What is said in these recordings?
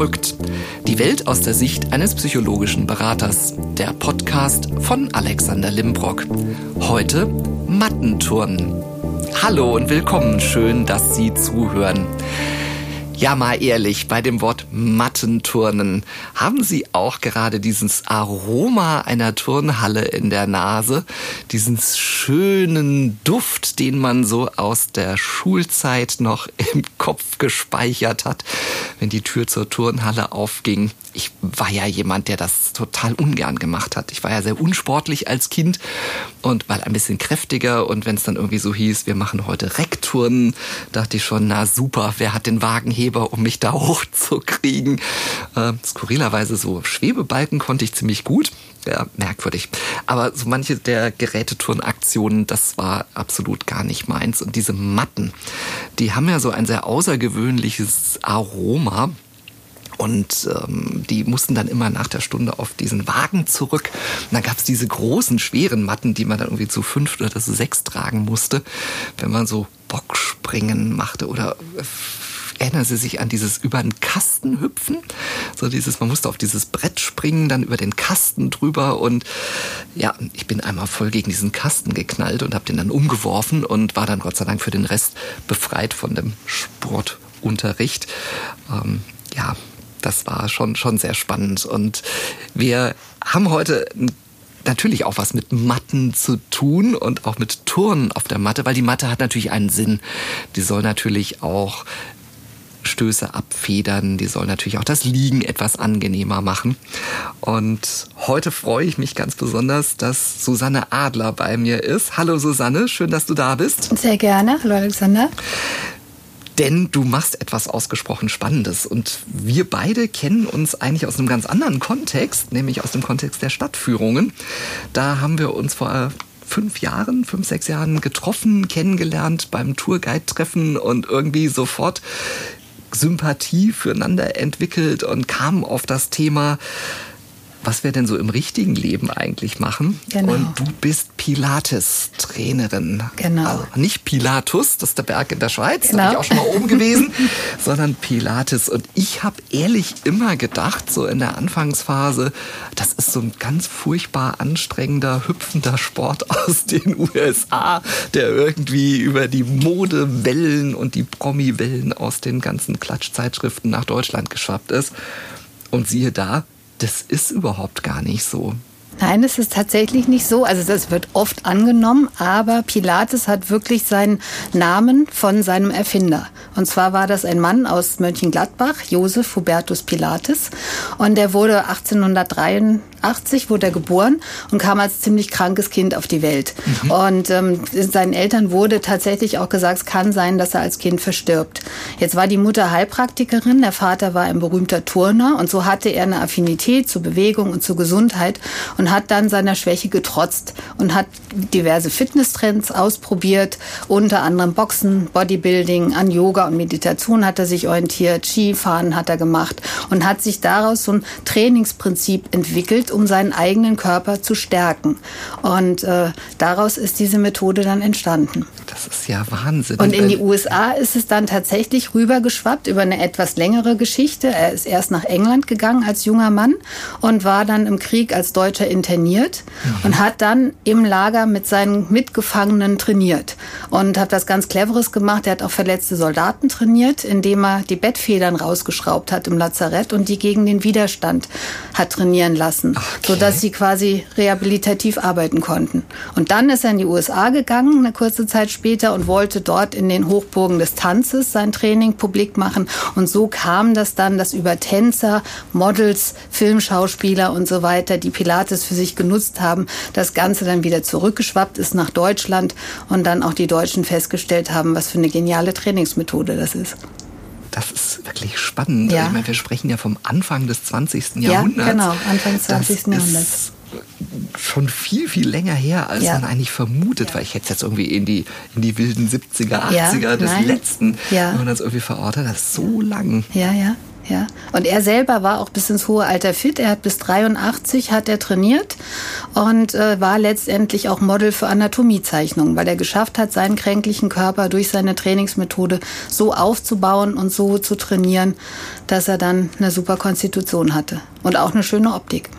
Verrückt. Die Welt aus der Sicht eines psychologischen Beraters. Der Podcast von Alexander Limbrock. Heute Mattenturnen. Hallo und willkommen. Schön, dass Sie zuhören. Ja, mal ehrlich, bei dem Wort Mattenturnen, haben Sie auch gerade dieses Aroma einer Turnhalle in der Nase? Diesen schönen Duft, den man so aus der Schulzeit noch im Kopf gespeichert hat, wenn die Tür zur Turnhalle aufging? Ich war ja jemand, der das total ungern gemacht hat. Ich war ja sehr unsportlich als Kind und mal ein bisschen kräftiger und wenn es dann irgendwie so hieß, wir machen heute Reckturnen, dachte ich schon, na super, wer hat den Wagenheber um mich da hochzukriegen. Äh, skurrilerweise so Schwebebalken konnte ich ziemlich gut. Ja, merkwürdig. Aber so manche der Geräteturnaktionen, das war absolut gar nicht meins. Und diese Matten, die haben ja so ein sehr außergewöhnliches Aroma. Und ähm, die mussten dann immer nach der Stunde auf diesen Wagen zurück. Und dann gab es diese großen, schweren Matten, die man dann irgendwie zu fünf oder zu sechs tragen musste, wenn man so Bockspringen machte oder äh, erinnern Sie sich an dieses über den Kasten hüpfen? So dieses, man musste auf dieses Brett springen, dann über den Kasten drüber und ja, ich bin einmal voll gegen diesen Kasten geknallt und habe den dann umgeworfen und war dann Gott sei Dank für den Rest befreit von dem Sportunterricht. Ähm, ja, das war schon, schon sehr spannend und wir haben heute natürlich auch was mit Matten zu tun und auch mit Turnen auf der Matte, weil die Matte hat natürlich einen Sinn. Die soll natürlich auch Stöße abfedern. Die soll natürlich auch das Liegen etwas angenehmer machen. Und heute freue ich mich ganz besonders, dass Susanne Adler bei mir ist. Hallo Susanne, schön, dass du da bist. Sehr gerne. Hallo Alexander. Denn du machst etwas ausgesprochen Spannendes. Und wir beide kennen uns eigentlich aus einem ganz anderen Kontext, nämlich aus dem Kontext der Stadtführungen. Da haben wir uns vor fünf Jahren, fünf, sechs Jahren getroffen, kennengelernt beim Tourguide-Treffen und irgendwie sofort Sympathie füreinander entwickelt und kamen auf das Thema, was wir denn so im richtigen Leben eigentlich machen. Genau. Und du bist Pilates-Trainerin. Genau. Also nicht Pilatus, das ist der Berg in der Schweiz, genau. da bin ich auch schon mal oben gewesen, sondern Pilates. Und ich habe ehrlich immer gedacht, so in der Anfangsphase, das ist so ein ganz furchtbar anstrengender, hüpfender Sport aus den USA, der irgendwie über die Modewellen und die Promi-Wellen aus den ganzen Klatschzeitschriften nach Deutschland geschwappt ist. Und siehe da, das ist überhaupt gar nicht so. Nein, es ist tatsächlich nicht so. Also das wird oft angenommen, aber Pilates hat wirklich seinen Namen von seinem Erfinder. Und zwar war das ein Mann aus Mönchengladbach, Josef Hubertus Pilates. Und der wurde 1883 wurde er geboren und kam als ziemlich krankes Kind auf die Welt. Mhm. Und ähm, seinen Eltern wurde tatsächlich auch gesagt, es kann sein, dass er als Kind verstirbt. Jetzt war die Mutter Heilpraktikerin, der Vater war ein berühmter Turner und so hatte er eine Affinität zur Bewegung und zur Gesundheit und hat dann seiner Schwäche getrotzt und hat diverse Fitnesstrends ausprobiert, unter anderem Boxen, Bodybuilding, an Yoga und Meditation hat er sich orientiert, Skifahren hat er gemacht und hat sich daraus so ein Trainingsprinzip entwickelt, um seinen eigenen Körper zu stärken. Und äh, daraus ist diese Methode dann entstanden. Das ist ja Wahnsinn. Und in die USA ist es dann tatsächlich rübergeschwappt über eine etwas längere Geschichte. Er ist erst nach England gegangen als junger Mann und war dann im Krieg als Deutscher interniert mhm. und hat dann im Lager mit seinen Mitgefangenen trainiert und hat was ganz Cleveres gemacht. Er hat auch verletzte Soldaten trainiert, indem er die Bettfedern rausgeschraubt hat im Lazarett und die gegen den Widerstand hat trainieren lassen, okay. sodass sie quasi rehabilitativ arbeiten konnten. Und dann ist er in die USA gegangen, eine kurze Zeit später, und wollte dort in den Hochburgen des Tanzes sein Training publik machen. Und so kam das dann, dass über Tänzer, Models, Filmschauspieler und so weiter die Pilates es für sich genutzt haben, das Ganze dann wieder zurückgeschwappt ist nach Deutschland und dann auch die Deutschen festgestellt haben, was für eine geniale Trainingsmethode das ist. Das ist wirklich spannend. Ja. Ich meine, wir sprechen ja vom Anfang des 20. Jahrhunderts. Ja, genau, Anfang des 20. Jahrhunderts schon viel, viel länger her, als ja. man eigentlich vermutet, ja. weil ich hätte es jetzt irgendwie in die, in die wilden 70er, 80er ja, des nein. letzten, wenn man das irgendwie verortet, das ist so lang. Ja, ja. Ja. Und er selber war auch bis ins hohe Alter fit. Er hat bis 83 hat er trainiert und äh, war letztendlich auch Model für Anatomiezeichnungen, weil er geschafft hat, seinen kränklichen Körper durch seine Trainingsmethode so aufzubauen und so zu trainieren, dass er dann eine super Konstitution hatte und auch eine schöne Optik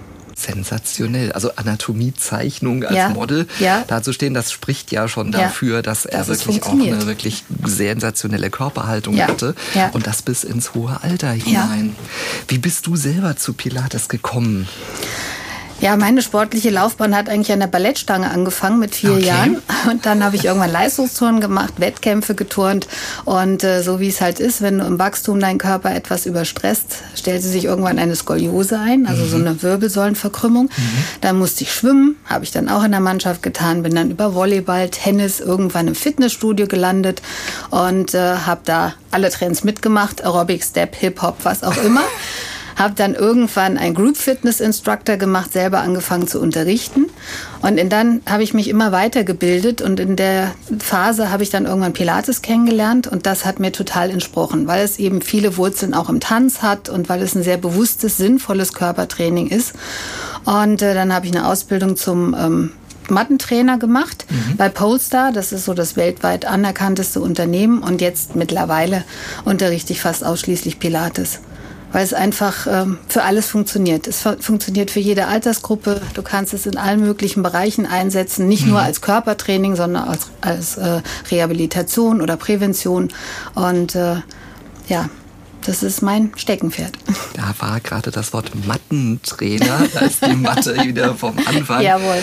sensationell. Also Anatomiezeichnung als ja, Model ja. dazustehen, das spricht ja schon dafür, ja, dass er dass wirklich auch eine wirklich sensationelle Körperhaltung hatte und das bis ins hohe Alter hinein. Wie bist du selber zu Pilates gekommen? Ja, meine sportliche Laufbahn hat eigentlich an der Ballettstange angefangen mit vier okay. Jahren. Und dann habe ich irgendwann Leistungstouren gemacht, Wettkämpfe geturnt. Und äh, so wie es halt ist, wenn du im Wachstum deinen Körper etwas überstresst, stellte sich irgendwann eine Skoliose ein, also mhm. so eine Wirbelsäulenverkrümmung. Mhm. Dann musste ich schwimmen, habe ich dann auch in der Mannschaft getan, bin dann über Volleyball, Tennis irgendwann im Fitnessstudio gelandet und äh, habe da alle Trends mitgemacht, Aerobic, Step, Hip-Hop, was auch immer. habe dann irgendwann ein Group Fitness Instructor gemacht, selber angefangen zu unterrichten. Und dann habe ich mich immer weitergebildet und in der Phase habe ich dann irgendwann Pilates kennengelernt und das hat mir total entsprochen, weil es eben viele Wurzeln auch im Tanz hat und weil es ein sehr bewusstes, sinnvolles Körpertraining ist. Und äh, dann habe ich eine Ausbildung zum ähm, Mattentrainer gemacht mhm. bei Polestar. Das ist so das weltweit anerkannteste Unternehmen. Und jetzt mittlerweile unterrichte ich fast ausschließlich Pilates weil es einfach ähm, für alles funktioniert. Es funktioniert für jede Altersgruppe. Du kannst es in allen möglichen Bereichen einsetzen, nicht mhm. nur als Körpertraining, sondern als, als äh, Rehabilitation oder Prävention. Und äh, ja, das ist mein Steckenpferd. Da war gerade das Wort Mattentrainer. Da ist die Matte wieder vom Anfang. Jawohl.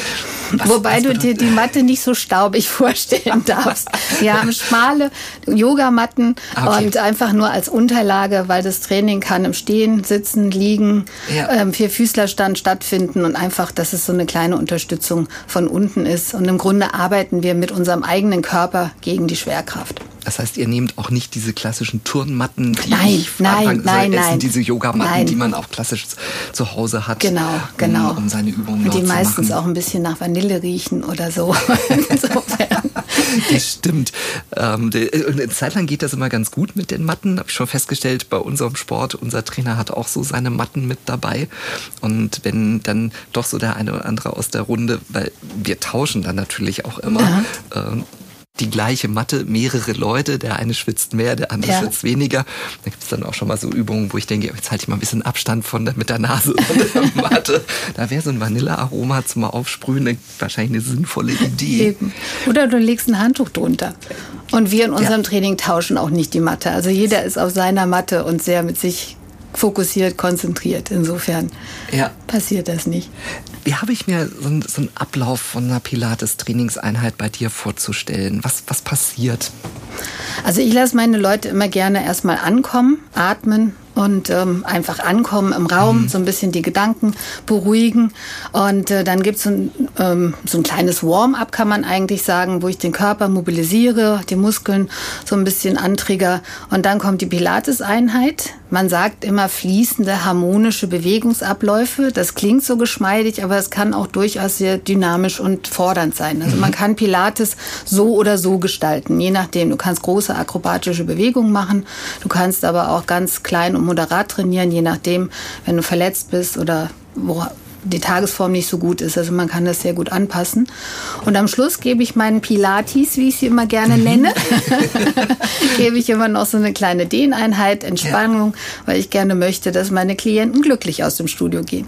Was, Wobei was du dir die Matte nicht so staubig vorstellen darfst. Wir haben schmale Yogamatten ah, okay. und einfach nur als Unterlage, weil das Training kann im Stehen, Sitzen, Liegen, ja. ähm, Vierfüßlerstand stattfinden und einfach, dass es so eine kleine Unterstützung von unten ist. Und im Grunde arbeiten wir mit unserem eigenen Körper gegen die Schwerkraft. Das heißt, ihr nehmt auch nicht diese klassischen Turnmatten, die nein, nein, nein, nein, diese Yogamatten, die man auch klassisch zu Hause hat, genau, genau. Um, um seine Übungen Und die meistens auch ein bisschen nach Vanille riechen oder so. Das stimmt. Ähm, eine Zeit lang geht das immer ganz gut mit den Matten. Habe ich schon festgestellt bei unserem Sport. Unser Trainer hat auch so seine Matten mit dabei. Und wenn dann doch so der eine oder andere aus der Runde, weil wir tauschen dann natürlich auch immer, ähm, die gleiche Matte, mehrere Leute, der eine schwitzt mehr, der andere ja. schwitzt weniger. Da gibt es dann auch schon mal so Übungen, wo ich denke, jetzt halte ich mal ein bisschen Abstand von der, mit der Nase von der Matte. Da wäre so ein Vanillearoma zum aufsprühen wahrscheinlich eine sinnvolle Idee. Eben. Oder du legst ein Handtuch drunter. Und wir in unserem ja. Training tauschen auch nicht die Matte. Also jeder ist auf seiner Matte und sehr mit sich fokussiert, konzentriert. Insofern ja. passiert das nicht. Wie habe ich mir so, einen, so Ablauf von einer Pilates-Trainingseinheit bei dir vorzustellen? Was, was passiert? Also ich lasse meine Leute immer gerne erstmal ankommen, atmen, und ähm, einfach ankommen im Raum, mhm. so ein bisschen die Gedanken beruhigen. Und äh, dann gibt's ein, ähm, so ein kleines Warm-up, kann man eigentlich sagen, wo ich den Körper mobilisiere, die Muskeln so ein bisschen antrigger. Und dann kommt die Pilates-Einheit. Man sagt immer fließende, harmonische Bewegungsabläufe. Das klingt so geschmeidig, aber es kann auch durchaus sehr dynamisch und fordernd sein. Also man mhm. kann Pilates so oder so gestalten, je nachdem. Du kannst große akrobatische Bewegungen machen, du kannst aber auch ganz klein und moderat trainieren, je nachdem, wenn du verletzt bist oder wo die Tagesform nicht so gut ist. Also man kann das sehr gut anpassen. Und am Schluss gebe ich meinen Pilates, wie ich sie immer gerne mhm. nenne, gebe ich immer noch so eine kleine Dehneinheit, Entspannung, weil ich gerne möchte, dass meine Klienten glücklich aus dem Studio gehen.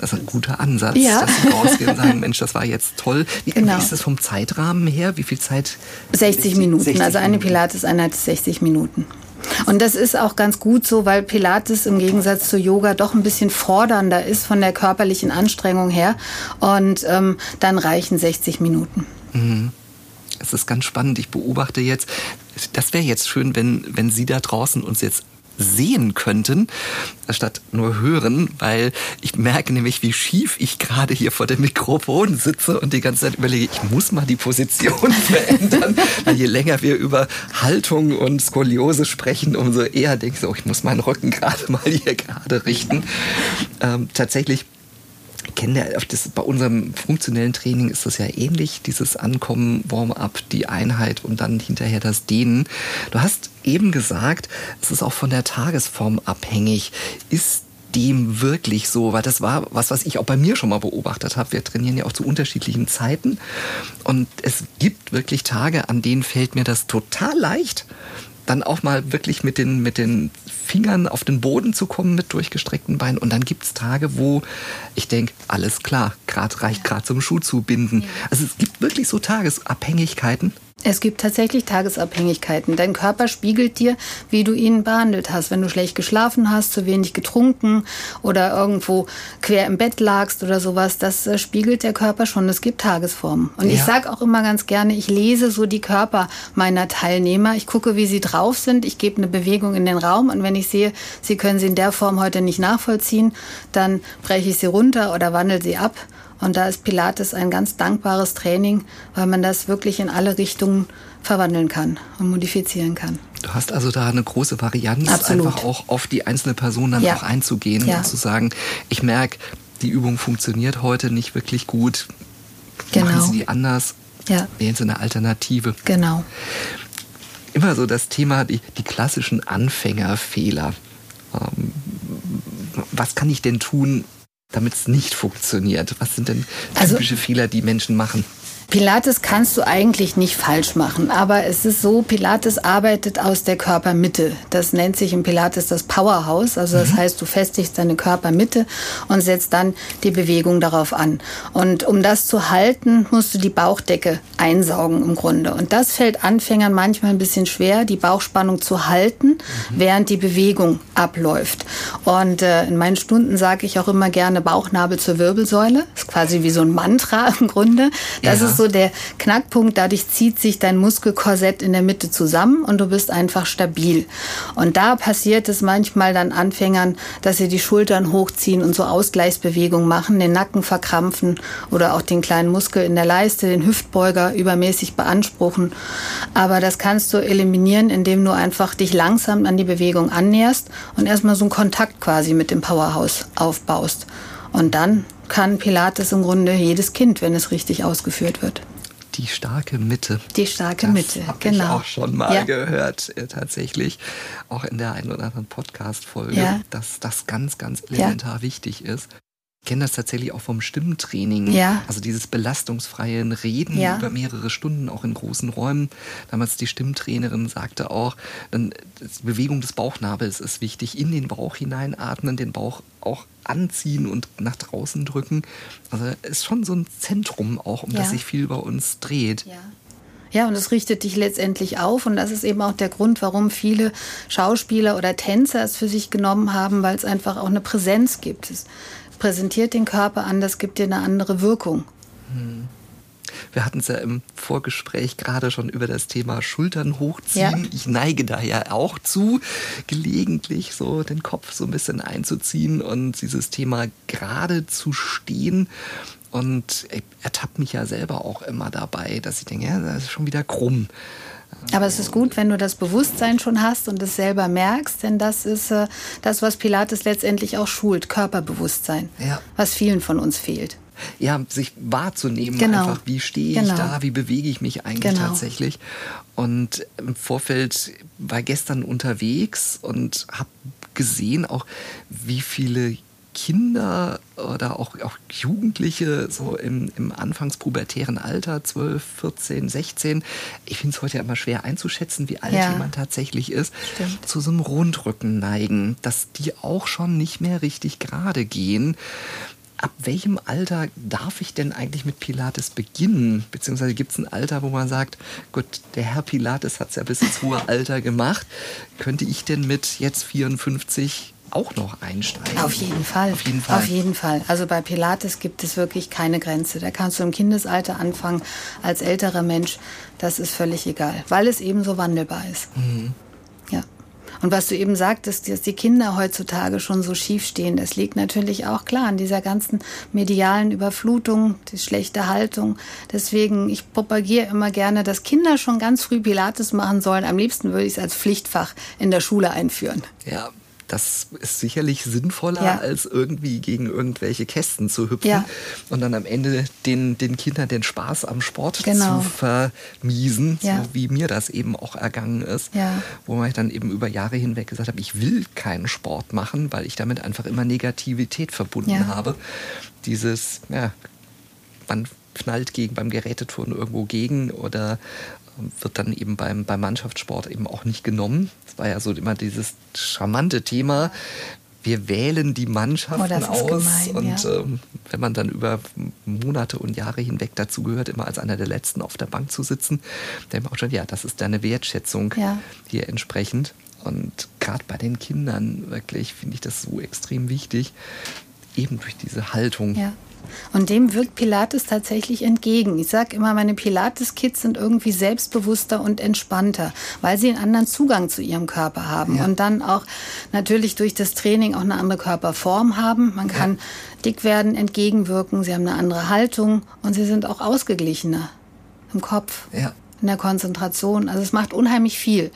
Das ist ein guter Ansatz, ja. dass sie rausgehen und sagen, Mensch, das war jetzt toll. Wie, genau. wie ist das vom Zeitrahmen her? Wie viel Zeit? 60 Minuten. 60 also eine Pilates-Einheit ist 60 Minuten. Und das ist auch ganz gut so, weil Pilates im Gegensatz zu Yoga doch ein bisschen fordernder ist von der körperlichen Anstrengung her. Und ähm, dann reichen 60 Minuten. Mhm. Es ist ganz spannend. Ich beobachte jetzt, das wäre jetzt schön, wenn, wenn Sie da draußen uns jetzt sehen könnten, statt nur hören, weil ich merke nämlich, wie schief ich gerade hier vor dem Mikrofon sitze und die ganze Zeit überlege, ich muss mal die Position verändern, weil je länger wir über Haltung und Skoliose sprechen, umso eher denke ich so, ich muss meinen Rücken gerade mal hier gerade richten. Ähm, tatsächlich kenne das bei unserem funktionellen Training ist das ja ähnlich, dieses Ankommen, Warm-up, die Einheit und dann hinterher das Dehnen. Du hast eben gesagt, es ist auch von der Tagesform abhängig. Ist dem wirklich so? Weil das war was, was ich auch bei mir schon mal beobachtet habe. Wir trainieren ja auch zu unterschiedlichen Zeiten. Und es gibt wirklich Tage, an denen fällt mir das total leicht, dann auch mal wirklich mit den, mit den Fingern auf den Boden zu kommen mit durchgestreckten Beinen. Und dann gibt es Tage, wo ich denke, alles klar, gerade reicht gerade zum Schuh zu binden. Also es gibt wirklich so Tagesabhängigkeiten. Es gibt tatsächlich Tagesabhängigkeiten. Dein Körper spiegelt dir, wie du ihn behandelt hast. Wenn du schlecht geschlafen hast, zu wenig getrunken oder irgendwo quer im Bett lagst oder sowas, das äh, spiegelt der Körper schon. Es gibt Tagesformen. Und ja. ich sage auch immer ganz gerne, ich lese so die Körper meiner Teilnehmer. Ich gucke, wie sie drauf sind. Ich gebe eine Bewegung in den Raum. Und wenn ich sehe, sie können sie in der Form heute nicht nachvollziehen, dann breche ich sie runter oder wandle sie ab und da ist Pilates ein ganz dankbares Training, weil man das wirklich in alle Richtungen verwandeln kann und modifizieren kann. Du hast also da eine große Varianz, Absolut. einfach auch auf die einzelne Person dann ja. auch einzugehen ja. und zu sagen, ich merke, die Übung funktioniert heute nicht wirklich gut. Genau. Machen Sie die anders? Ja. Wählen Sie eine Alternative. Genau. Immer so das Thema, die, die klassischen Anfängerfehler. Ähm, was kann ich denn tun, damit es nicht funktioniert? Was sind denn also typische also, Fehler, die Menschen machen? Pilates kannst du eigentlich nicht falsch machen, aber es ist so, Pilates arbeitet aus der Körpermitte. Das nennt sich im Pilates das Powerhouse. Also das mhm. heißt, du festigst deine Körpermitte und setzt dann die Bewegung darauf an. Und um das zu halten, musst du die Bauchdecke einsaugen im Grunde. Und das fällt Anfängern manchmal ein bisschen schwer, die Bauchspannung zu halten, mhm. während die Bewegung abläuft. Und äh, in meinen Stunden sage ich auch immer gerne Bauchnabel zur Wirbelsäule. Das ist quasi wie so ein Mantra im Grunde. Das ja. ist so der Knackpunkt. Dadurch zieht sich dein Muskelkorsett in der Mitte zusammen und du bist einfach stabil. Und da passiert es manchmal dann Anfängern, dass sie die Schultern hochziehen und so Ausgleichsbewegungen machen, den Nacken verkrampfen oder auch den kleinen Muskel in der Leiste, den Hüftbeuger übermäßig beanspruchen. Aber das kannst du eliminieren, indem du einfach dich langsam an die Bewegung annäherst und erstmal so einen Kontakt quasi mit dem Powerhouse aufbaust. Und dann kann Pilates im Grunde jedes Kind, wenn es richtig ausgeführt wird. Die starke Mitte. Die starke das Mitte, hab genau. Ich auch schon mal ja. gehört, äh, tatsächlich, auch in der einen oder anderen Podcast-Folge, ja. dass das ganz, ganz elementar ja. wichtig ist. Ich kenne das tatsächlich auch vom Stimmtraining. Ja. Also dieses belastungsfreie Reden ja. über mehrere Stunden, auch in großen Räumen. Damals die Stimmtrainerin sagte auch, dann Bewegung des Bauchnabels ist wichtig. In den Bauch hineinatmen, den Bauch auch anziehen und nach draußen drücken. Also ist schon so ein Zentrum auch, um ja. das sich viel bei uns dreht. Ja. Ja, und es richtet dich letztendlich auf. Und das ist eben auch der Grund, warum viele Schauspieler oder Tänzer es für sich genommen haben, weil es einfach auch eine Präsenz gibt. Es präsentiert den Körper anders, gibt dir eine andere Wirkung. Hm. Wir hatten es ja im Vorgespräch gerade schon über das Thema Schultern hochziehen. Ja. Ich neige da ja auch zu, gelegentlich so den Kopf so ein bisschen einzuziehen und dieses Thema gerade zu stehen. Und ich ertappe mich ja selber auch immer dabei, dass ich denke, ja, das ist schon wieder krumm. Aber es ist gut, wenn du das Bewusstsein schon hast und es selber merkst, denn das ist äh, das, was Pilates letztendlich auch schult, Körperbewusstsein, ja. was vielen von uns fehlt. Ja, sich wahrzunehmen, genau. einfach, wie stehe ich genau. da, wie bewege ich mich eigentlich genau. tatsächlich. Und im Vorfeld war gestern unterwegs und habe gesehen auch, wie viele Kinder oder auch, auch Jugendliche so im, im anfangspubertären Alter, 12, 14, 16, ich finde es heute ja immer schwer einzuschätzen, wie alt ja. jemand tatsächlich ist, Stimmt. zu so einem Rundrücken neigen, dass die auch schon nicht mehr richtig gerade gehen. Ab welchem Alter darf ich denn eigentlich mit Pilates beginnen? Beziehungsweise gibt es ein Alter, wo man sagt, gut, der Herr Pilates hat es ja bis ins hohe Alter gemacht. Könnte ich denn mit jetzt 54 auch noch einsteigen. Auf jeden Fall. Auf jeden Fall. Auf jeden Fall. Also bei Pilates gibt es wirklich keine Grenze. Da kannst du im Kindesalter anfangen, als älterer Mensch. Das ist völlig egal, weil es eben so wandelbar ist. Mhm. Ja. Und was du eben sagtest, dass die Kinder heutzutage schon so schief stehen, das liegt natürlich auch klar an dieser ganzen medialen Überflutung, die schlechte Haltung. Deswegen, ich propagiere immer gerne, dass Kinder schon ganz früh Pilates machen sollen. Am liebsten würde ich es als Pflichtfach in der Schule einführen. Ja, das ist sicherlich sinnvoller, ja. als irgendwie gegen irgendwelche Kästen zu hüpfen ja. und dann am Ende den, den Kindern den Spaß am Sport genau. zu vermiesen, ja. so wie mir das eben auch ergangen ist. Wo ich dann eben über Jahre hinweg gesagt habe, ich will keinen Sport machen, weil ich damit einfach immer Negativität verbunden habe. Dieses, ja, man knallt gegen beim Geräteturnen irgendwo gegen oder wird dann eben beim, beim Mannschaftssport eben auch nicht genommen. Das war ja so immer dieses charmante Thema. Wir wählen die Mannschaften oh, aus gemein, und ja. ähm, wenn man dann über Monate und Jahre hinweg dazu gehört, immer als einer der Letzten auf der Bank zu sitzen, denkt man auch schon, ja, das ist deine Wertschätzung ja. hier entsprechend. Und gerade bei den Kindern wirklich finde ich das so extrem wichtig, eben durch diese Haltung. Ja. Und dem wirkt Pilates tatsächlich entgegen. Ich sage immer, meine Pilates-Kids sind irgendwie selbstbewusster und entspannter, weil sie einen anderen Zugang zu ihrem Körper haben ja. und dann auch natürlich durch das Training auch eine andere Körperform haben. Man kann ja. dick werden, entgegenwirken, sie haben eine andere Haltung und sie sind auch ausgeglichener im Kopf, ja. in der Konzentration. Also es macht unheimlich viel.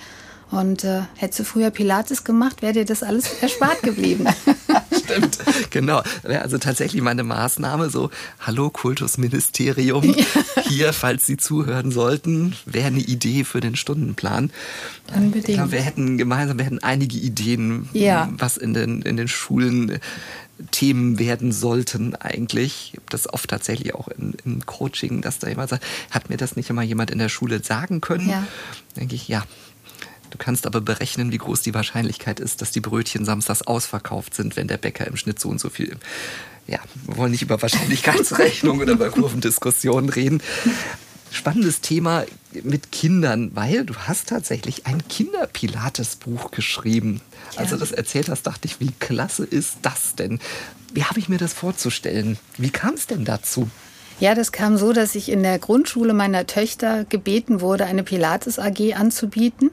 Und äh, hättest du früher Pilates gemacht, wäre dir das alles erspart geblieben. Stimmt, genau. Also tatsächlich meine Maßnahme so, hallo Kultusministerium, hier, falls Sie zuhören sollten, wäre eine Idee für den Stundenplan. Unbedingt. Ich glaube, wir hätten gemeinsam, wir hätten einige Ideen, ja. was in den, in den Schulen Themen werden sollten eigentlich. Ich habe das oft tatsächlich auch im, im Coaching, dass da jemand sagt, hat mir das nicht immer jemand in der Schule sagen können? Ja. denke ich, ja, Du kannst aber berechnen, wie groß die Wahrscheinlichkeit ist, dass die Brötchen samstags ausverkauft sind, wenn der Bäcker im Schnitt so und so viel. Ja, wir wollen nicht über Wahrscheinlichkeitsrechnung oder über Kurvendiskussionen reden. Spannendes Thema mit Kindern, weil du hast tatsächlich ein Kinderpilates-Buch geschrieben. Ja. Als du das erzählt hast, dachte ich, wie klasse ist das denn? Wie habe ich mir das vorzustellen? Wie kam es denn dazu? Ja, das kam so, dass ich in der Grundschule meiner Töchter gebeten wurde, eine Pilates AG anzubieten.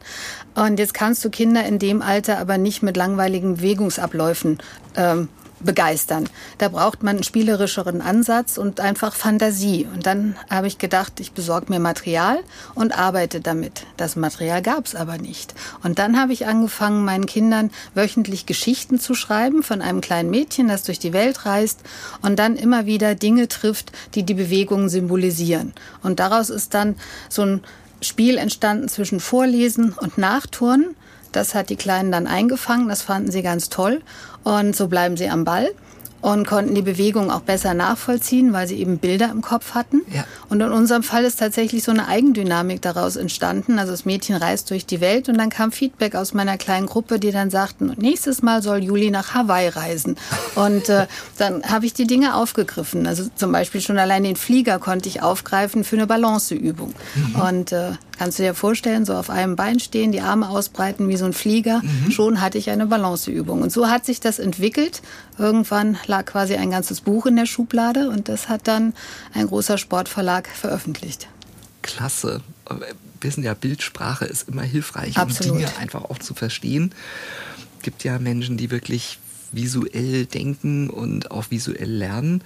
Und jetzt kannst du Kinder in dem Alter aber nicht mit langweiligen Bewegungsabläufen ähm, begeistern. Da braucht man einen spielerischeren Ansatz und einfach Fantasie. Und dann habe ich gedacht, ich besorge mir Material und arbeite damit. Das Material gab es aber nicht. Und dann habe ich angefangen, meinen Kindern wöchentlich Geschichten zu schreiben von einem kleinen Mädchen, das durch die Welt reist und dann immer wieder Dinge trifft, die die Bewegung symbolisieren. Und daraus ist dann so ein Spiel entstanden zwischen Vorlesen und Nachturnen. Das hat die Kleinen dann eingefangen, das fanden sie ganz toll. Und so bleiben sie am Ball und konnten die Bewegung auch besser nachvollziehen, weil sie eben Bilder im Kopf hatten. Ja. Und in unserem Fall ist tatsächlich so eine Eigendynamik daraus entstanden. Also das Mädchen reist durch die Welt und dann kam Feedback aus meiner kleinen Gruppe, die dann sagten, nächstes Mal soll Juli nach Hawaii reisen. Und äh, dann habe ich die Dinge aufgegriffen. Also zum Beispiel schon allein den Flieger konnte ich aufgreifen für eine Balanceübung. Mhm. Und äh, kannst du dir vorstellen, so auf einem Bein stehen, die Arme ausbreiten wie so ein Flieger. Mhm. Schon hatte ich eine Balanceübung. Und so hat sich das entwickelt. Irgendwann lag quasi ein ganzes Buch in der Schublade und das hat dann ein großer Sportverlag veröffentlicht. Klasse. Wir wissen ja, Bildsprache ist immer hilfreich, Absolut. um Dinge einfach auch zu verstehen. Es gibt ja Menschen, die wirklich visuell denken und auch visuell lernen.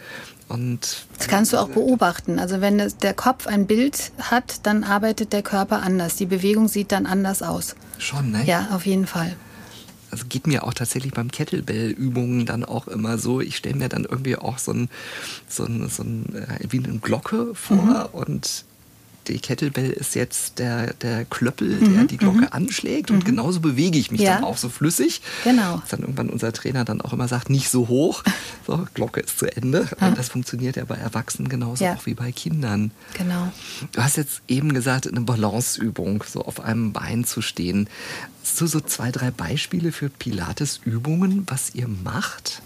Und das kannst du auch beobachten. Also wenn der Kopf ein Bild hat, dann arbeitet der Körper anders. Die Bewegung sieht dann anders aus. Schon, ne? Ja, auf jeden Fall also geht mir auch tatsächlich beim Kettlebell-Übungen dann auch immer so, ich stelle mir dann irgendwie auch so ein, so ein, so ein äh, wie eine Glocke vor mhm. und die Kettlebell ist jetzt der, der Klöppel, mhm, der die Glocke mhm. anschlägt und mhm. genauso bewege ich mich ja. dann auch so flüssig. Genau. Dass dann irgendwann unser Trainer dann auch immer sagt, nicht so hoch, so, Glocke ist zu Ende. Ah. Und das funktioniert ja bei Erwachsenen genauso ja. auch wie bei Kindern. Genau. Du hast jetzt eben gesagt, eine Balanceübung, so auf einem Bein zu stehen. Hast du so zwei, drei Beispiele für Pilates-Übungen, was ihr macht?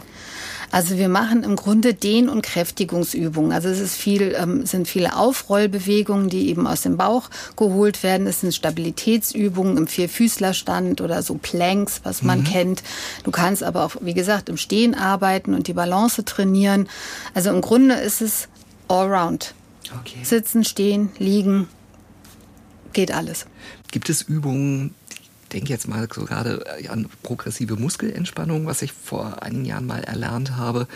Also wir machen im Grunde Dehn- und Kräftigungsübungen. Also es ist viel, ähm, sind viele Aufrollbewegungen, die eben aus dem Bauch geholt werden. Es sind Stabilitätsübungen im Vierfüßlerstand oder so Planks, was man mhm. kennt. Du kannst aber auch, wie gesagt, im Stehen arbeiten und die Balance trainieren. Also im Grunde ist es Allround. Okay. Sitzen, stehen, liegen, geht alles. Gibt es Übungen, denke jetzt mal so gerade äh, an progressive Muskelentspannung, was ich vor einigen Jahren mal erlernt habe,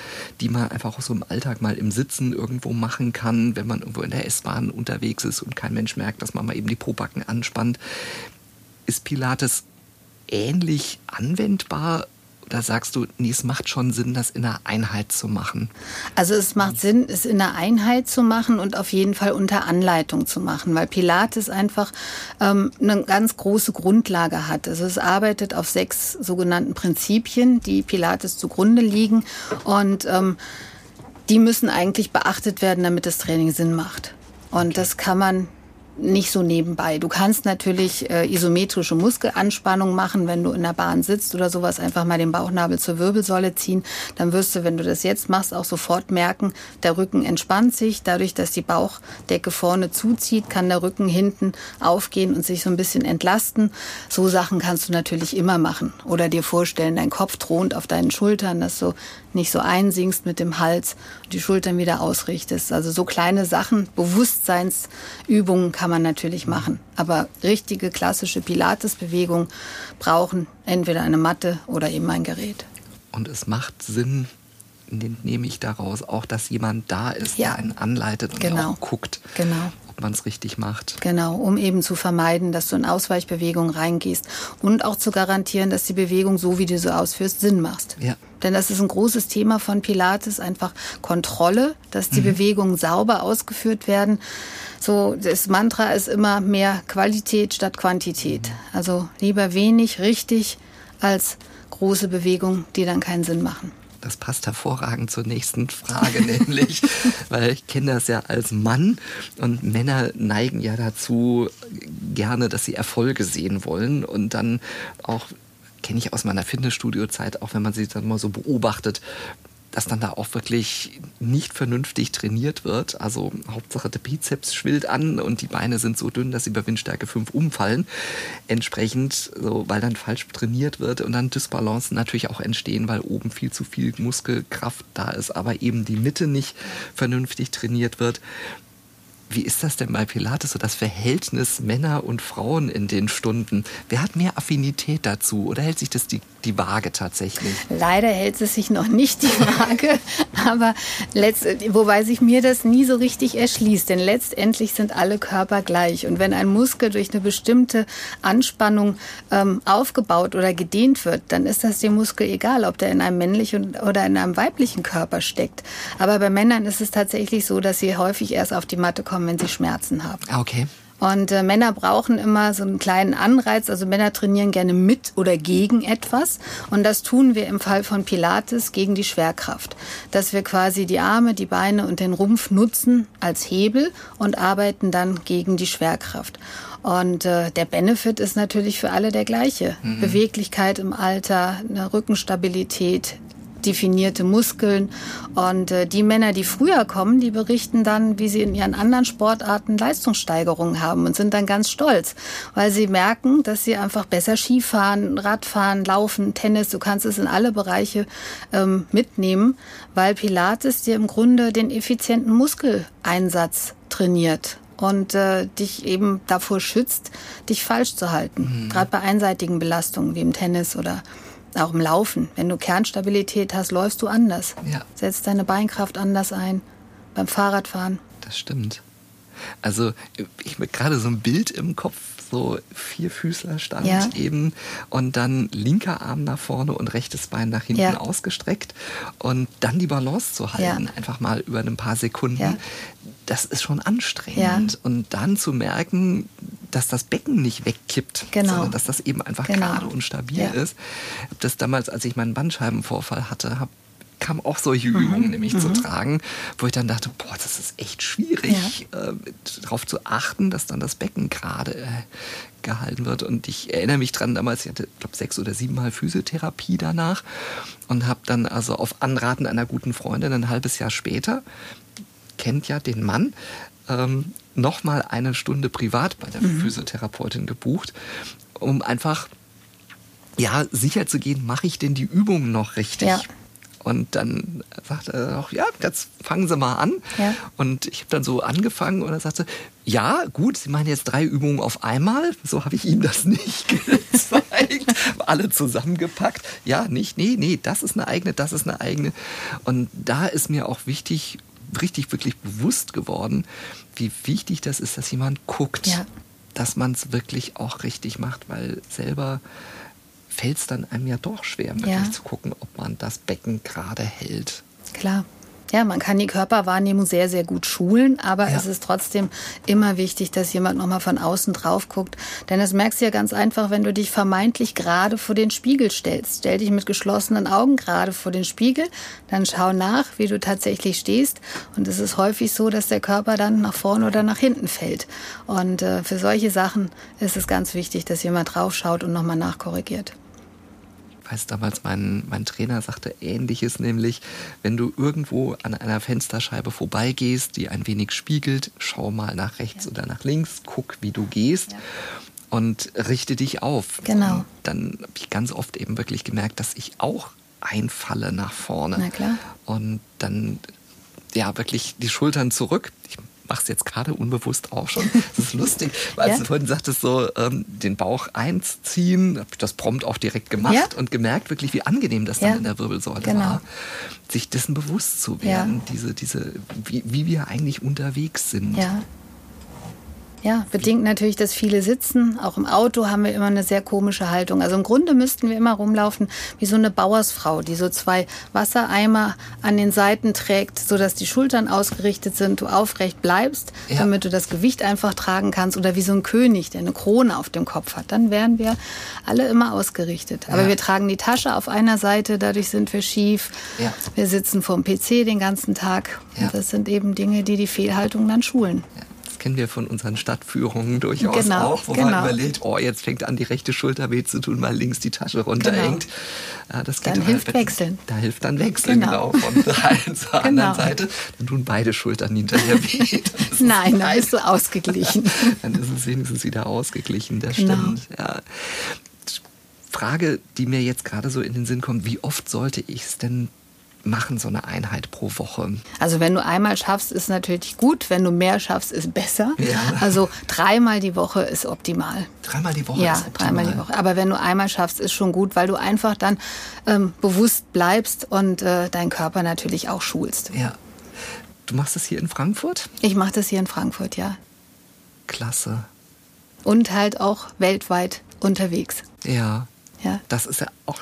die man einfach auch so im Alltag mal im Sitzen irgendwo machen kann, wenn man irgendwo in der S-Bahn unterwegs ist und kein Mensch merkt, dass man mal eben die Pobacken anspannt. Ist Pilates ähnlich anwendbar Oder sagst du, nee, es macht schon Sinn, das in einer Einheit zu machen? Also es macht Sinn, es in einer Einheit zu machen und auf jeden Fall unter Anleitung zu machen, weil Pilates einfach ähm, eine ganz große Grundlage hat. Also es arbeitet auf sechs sogenannten Prinzipien, die Pilates zugrunde liegen und ähm, die müssen eigentlich beachtet werden, damit das Training Sinn macht. Und das kann man nicht so nebenbei. Du kannst natürlich äh, isometrische Muskelanspannung machen, wenn du in der Bahn sitzt oder sowas, einfach mal den Bauchnabel zur Wirbelsäule ziehen. Dann wirst du, wenn du das jetzt machst, auch sofort merken, der Rücken entspannt sich. Dadurch, dass die Bauchdecke vorne zuzieht, kann der Rücken hinten aufgehen und sich so ein bisschen entlasten. So Sachen kannst du natürlich immer machen. Oder dir vorstellen, dein Kopf thront auf deinen Schultern, dass du nicht so einsinkst mit dem Hals und die Schultern wieder ausrichtest. Also so kleine Sachen, Bewusstseinsübungen kann man natürlich machen. Aber richtige klassische Pilates-Bewegungen brauchen entweder eine Matte oder eben ein Gerät. Und es macht Sinn, nehme ich daraus auch, dass jemand da ist, ja. der einen anleitet und genau. auch guckt. Genau ob man es richtig macht. Genau, um eben zu vermeiden, dass du in Ausweichbewegungen reingehst und auch zu garantieren, dass die Bewegung, so wie du sie ausführst, Sinn macht. Ja. Denn das ist ein großes Thema von Pilates, einfach Kontrolle, dass die mhm. Bewegungen sauber ausgeführt werden. So, das Mantra ist immer mehr Qualität statt Quantität. Also lieber wenig richtig als große Bewegungen, die dann keinen Sinn machen. Das passt hervorragend zur nächsten Frage, nämlich, weil ich kenne das ja als Mann und Männer neigen ja dazu gerne, dass sie Erfolge sehen wollen und dann auch kenne ich aus meiner Fitnessstudio-Zeit, auch wenn man sie dann mal so beobachtet, dass dann da auch wirklich nicht vernünftig trainiert wird. Also Hauptsache der Bizeps schwillt an und die Beine sind so dünn, dass sie bei Windstärke 5 umfallen. Entsprechend, so, weil dann falsch trainiert wird und dann Dysbalancen natürlich auch entstehen, weil oben viel zu viel Muskelkraft da ist, aber eben die Mitte nicht vernünftig trainiert wird. Wie ist das denn bei Pilates, so das Verhältnis Männer und Frauen in den Stunden? Wer hat mehr Affinität dazu oder hält sich das die, die Waage tatsächlich? Leider hält es sich noch nicht die Waage, aber letzt, wobei sich mir das nie so richtig erschließt, denn letztendlich sind alle Körper gleich und wenn ein Muskel durch eine bestimmte Anspannung ähm, aufgebaut oder gedehnt wird, dann ist das dem Muskel egal, ob der in einem männlichen oder in einem weiblichen Körper steckt. Aber bei Männern ist es tatsächlich so, dass sie häufig erst auf die Matte kommen, haben, wenn sie Schmerzen haben. Ah, okay. Und äh, Männer brauchen immer so einen kleinen Anreiz. Also Männer trainieren gerne mit oder gegen etwas. Und das tun wir im Fall von Pilates gegen die Schwerkraft. Dass wir quasi die Arme, die Beine und den Rumpf nutzen als Hebel und arbeiten dann gegen die Schwerkraft. Und äh, der Benefit ist natürlich für alle der gleiche. Mhm. Beweglichkeit im Alter, eine Rückenstabilität, definierte Muskeln. Und äh, die Männer, die früher kommen, die berichten dann, wie sie in ihren anderen Sportarten Leistungssteigerungen haben und sind dann ganz stolz, weil sie merken, dass sie einfach besser Skifahren, Radfahren, Laufen, Tennis, du kannst es in alle Bereiche ähm, mitnehmen, weil Pilates dir im Grunde den effizienten Muskeleinsatz trainiert und äh, dich eben davor schützt, dich falsch zu halten. Mhm. Gerade bei einseitigen Belastungen wie im Tennis oder auch im Laufen. Wenn du Kernstabilität hast, läufst du anders. Ja. Setzt deine Beinkraft anders ein. Beim Fahrradfahren. Das stimmt. Also ich habe gerade so ein Bild im Kopf, so Vierfüßlerstand ja. eben und dann linker Arm nach vorne und rechtes Bein nach hinten ja. ausgestreckt und dann die Balance zu halten, ja. einfach mal über ein paar Sekunden. Das ist schon anstrengend und dann zu merken, dass das Becken nicht wegkippt, genau. sondern dass das eben einfach genau. gerade und stabil ist. Ich habe das damals, als ich meinen Bandscheibenvorfall hatte, habe kamen auch solche mhm. Übungen nämlich mhm. zu tragen, wo ich dann dachte, boah, das ist echt schwierig, ja. äh, darauf zu achten, dass dann das Becken gerade äh, gehalten wird. Und ich erinnere mich dran, damals, ich hatte, glaube sechs oder sieben Mal Physiotherapie danach und habe dann also auf Anraten einer guten Freundin ein halbes Jahr später, kennt ja den Mann, ähm, nochmal eine Stunde privat bei der mhm. Physiotherapeutin gebucht, um einfach ja, sicher zu gehen, mache ich denn die Übungen noch richtig? Ja. Und dann sagte er auch, ja, jetzt fangen Sie mal an. Ja. Und ich habe dann so angefangen und er sagte, ja, gut, Sie meinen jetzt drei Übungen auf einmal. So habe ich ihm das nicht gezeigt. Alle zusammengepackt. Ja, nicht, nee, nee, das ist eine eigene, das ist eine eigene. Und da ist mir auch wichtig, richtig, wirklich bewusst geworden, wie wichtig das ist, dass jemand guckt, ja. dass man es wirklich auch richtig macht, weil selber fällt es dann einem ja doch schwer, wirklich ja. zu gucken, ob man das Becken gerade hält. Klar. Ja, man kann die Körperwahrnehmung sehr, sehr gut schulen, aber ja. es ist trotzdem immer wichtig, dass jemand nochmal von außen drauf guckt. Denn das merkst du ja ganz einfach, wenn du dich vermeintlich gerade vor den Spiegel stellst. Stell dich mit geschlossenen Augen gerade vor den Spiegel, dann schau nach, wie du tatsächlich stehst. Und es ist häufig so, dass der Körper dann nach vorne oder nach hinten fällt. Und äh, für solche Sachen ist es ganz wichtig, dass jemand draufschaut und nochmal nachkorrigiert weiß damals, mein, mein Trainer sagte ähnliches, nämlich, wenn du irgendwo an einer Fensterscheibe vorbeigehst, die ein wenig spiegelt, schau mal nach rechts ja. oder nach links, guck, wie du gehst. Ja. Und richte dich auf. Genau. Und dann habe ich ganz oft eben wirklich gemerkt, dass ich auch einfalle nach vorne. Na klar. Und dann ja wirklich die Schultern zurück. Ich machst jetzt gerade unbewusst auch schon. Das ist lustig, weil ja? du vorhin sagtest, so ähm, den Bauch einziehen, habe ich das prompt auch direkt gemacht ja? und gemerkt wirklich, wie angenehm das ja. dann in der Wirbelsäule genau. war. Sich dessen bewusst zu werden, diese, diese, wie, wie wir eigentlich unterwegs sind. Ja. Ja, bedingt natürlich, dass viele sitzen. Auch im Auto haben wir immer eine sehr komische Haltung. Also im Grunde müssten wir immer rumlaufen wie so eine Bauersfrau, die so zwei Wassereimer an den Seiten trägt, sodass die Schultern ausgerichtet sind, du aufrecht bleibst, ja. damit du das Gewicht einfach tragen kannst. Oder wie so ein König, der eine Krone auf dem Kopf hat. Dann wären wir alle immer ausgerichtet. Aber ja. wir tragen die Tasche auf einer Seite, dadurch sind wir schief. Ja. Wir sitzen vorm PC den ganzen Tag. Und das sind eben Dinge, die die Fehlhaltung dann schulen kennen wir von unseren Stadtführungen durchaus genau, auch, wo genau. man überlegt, oh, jetzt fängt an, die rechte Schulter weh zu tun, mal links die Tasche runterhängt. Genau. Ja, das dann halt hilft Wechseln. Da hilft dann Wechseln, genau, genau von der einen zur genau. anderen Seite. Dann tun beide Schultern hinterher weh. Nein, dann bist du ausgeglichen. dann ist es wenigstens wieder ausgeglichen, das genau. stimmt. Ja. Frage, die mir jetzt gerade so in den Sinn kommt, wie oft sollte ich es denn machen, so eine Einheit pro Woche? Also wenn du einmal schaffst, ist natürlich gut. Wenn du mehr schaffst, ist besser. Ja. Also dreimal die Woche ist optimal. Dreimal die Woche ja, ist optimal. dreimal die Woche. Aber wenn du einmal schaffst, ist schon gut, weil du einfach dann ähm, bewusst bleibst und äh, deinen Körper natürlich auch schulst. Ja. Du machst das hier in Frankfurt? Ich mache das hier in Frankfurt, ja. Klasse. Und halt auch weltweit unterwegs. Ja. Ja. Das ist ja auch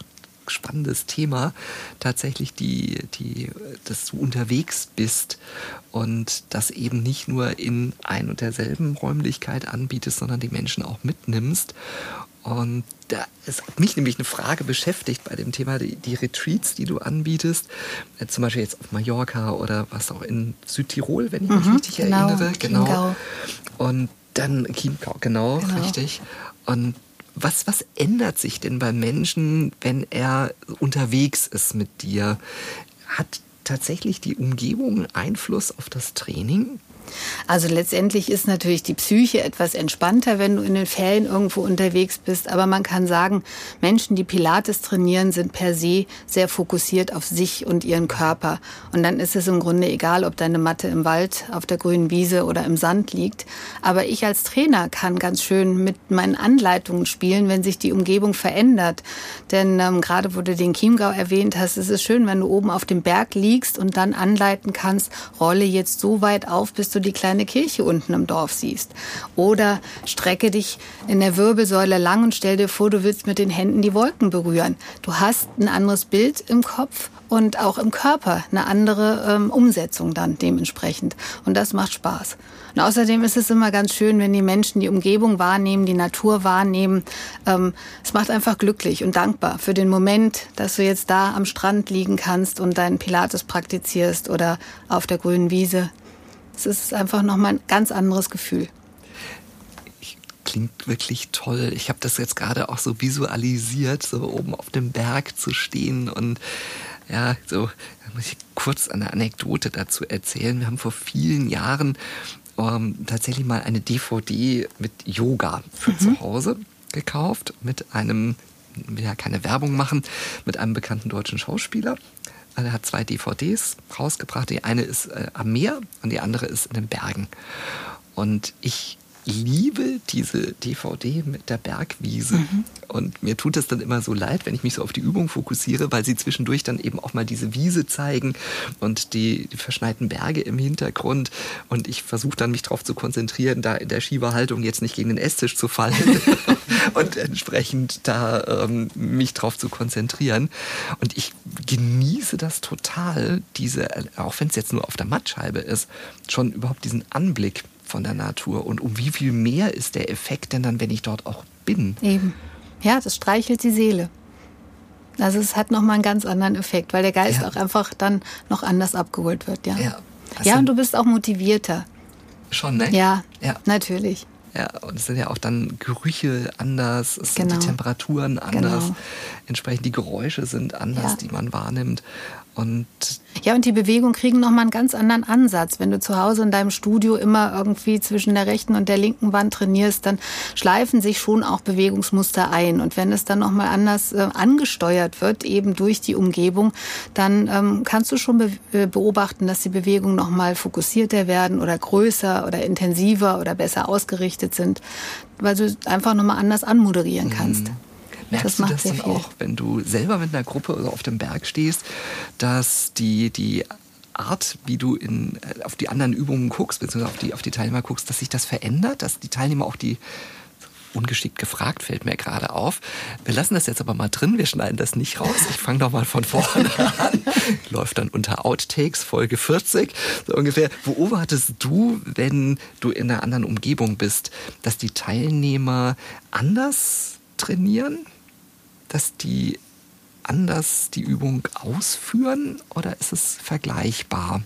spannendes Thema, tatsächlich die, die, dass du unterwegs bist und das eben nicht nur in ein und derselben Räumlichkeit anbietest, sondern die Menschen auch mitnimmst. Und da ist mich nämlich eine Frage beschäftigt bei dem Thema, die, die Retreats, die du anbietest, äh, zum Beispiel jetzt auf Mallorca oder was auch in Südtirol, wenn ich mich mhm, richtig genau, erinnere. Genau. Chiemgau. Und dann Chiemgau, genau, genau, richtig. Und was, was ändert sich denn beim Menschen, wenn er unterwegs ist mit dir? Hat tatsächlich die Umgebung Einfluss auf das Training? Also letztendlich ist natürlich die Psyche etwas entspannter, wenn du in den Ferien irgendwo unterwegs bist. Aber man kann sagen, Menschen, die Pilates trainieren, sind per se sehr fokussiert auf sich und ihren Körper. Und dann ist es im Grunde egal, ob deine Matte im Wald, auf der grünen Wiese oder im Sand liegt. Aber ich als Trainer kann ganz schön mit meinen Anleitungen spielen, wenn sich die Umgebung verändert. Denn ähm, gerade wo du den Chiemgau erwähnt hast, ist es schön, wenn du oben auf dem Berg liegst und dann anleiten kannst, rolle jetzt so weit auf, bis du die kleine Kirche unten im Dorf siehst. Oder strecke dich in der Wirbelsäule lang und stell dir vor, du willst mit den Händen die Wolken berühren. Du hast ein anderes Bild im Kopf und auch im Körper eine andere ähm, Umsetzung dann dementsprechend. Und das macht Spaß. Und außerdem ist es immer ganz schön, wenn die Menschen die Umgebung wahrnehmen, die Natur wahrnehmen. Ähm, es macht einfach glücklich und dankbar für den Moment, dass du jetzt da am Strand liegen kannst und deinen Pilates praktizierst oder auf der grünen Wiese. Es ist einfach nochmal ein ganz anderes Gefühl. Klingt wirklich toll. Ich habe das jetzt gerade auch so visualisiert, so oben auf dem Berg zu stehen und ja, so da muss ich kurz eine Anekdote dazu erzählen. Wir haben vor vielen Jahren ähm, tatsächlich mal eine DVD mit Yoga für mhm. zu Hause gekauft mit einem, will ja keine Werbung machen, mit einem bekannten deutschen Schauspieler. Er hat zwei DVDs rausgebracht. Die eine ist äh, am Meer und die andere ist in den Bergen. Und ich liebe diese DVD mit der Bergwiese. Mhm. Und mir tut es dann immer so leid, wenn ich mich so auf die Übung fokussiere, weil sie zwischendurch dann eben auch mal diese Wiese zeigen und die, die verschneiten Berge im Hintergrund. Und ich versuche dann mich darauf zu konzentrieren, da in der Schieberhaltung jetzt nicht gegen den Esstisch zu fallen und entsprechend da ähm, mich drauf zu konzentrieren. Und ich genieße das total, diese, auch wenn es jetzt nur auf der Mattscheibe ist, schon überhaupt diesen Anblick von der Natur. Und um wie viel mehr ist der Effekt denn dann, wenn ich dort auch bin? Eben. Ja, das streichelt die Seele. Also es hat nochmal einen ganz anderen Effekt, weil der Geist ja. auch einfach dann noch anders abgeholt wird, ja. Ja, ja und du bist auch motivierter. Schon, ne? Ja, ja. natürlich. Ja, und es sind ja auch dann Gerüche anders, es genau. sind die Temperaturen anders, genau. entsprechend die Geräusche sind anders, ja. die man wahrnimmt. Und ja, und die Bewegungen kriegen nochmal einen ganz anderen Ansatz. Wenn du zu Hause in deinem Studio immer irgendwie zwischen der rechten und der linken Wand trainierst, dann schleifen sich schon auch Bewegungsmuster ein. Und wenn es dann nochmal anders äh, angesteuert wird, eben durch die Umgebung, dann ähm, kannst du schon be äh, beobachten, dass die Bewegungen nochmal fokussierter werden oder größer oder intensiver oder besser ausgerichtet sind, weil du einfach nochmal anders anmoderieren kannst. Mhm. Merkst das du das dann auch, wenn du selber mit einer Gruppe auf dem Berg stehst, dass die, die Art, wie du in, äh, auf die anderen Übungen guckst, beziehungsweise auf die, auf die Teilnehmer guckst, dass sich das verändert, dass die Teilnehmer auch die ungeschickt gefragt, fällt mir gerade auf. Wir lassen das jetzt aber mal drin, wir schneiden das nicht raus. Ich fange doch mal von vorne an. Läuft dann unter Outtakes, Folge 40, so ungefähr. Beobachtest du, wenn du in einer anderen Umgebung bist, dass die Teilnehmer anders trainieren? Dass die anders die Übung ausführen oder ist es vergleichbar?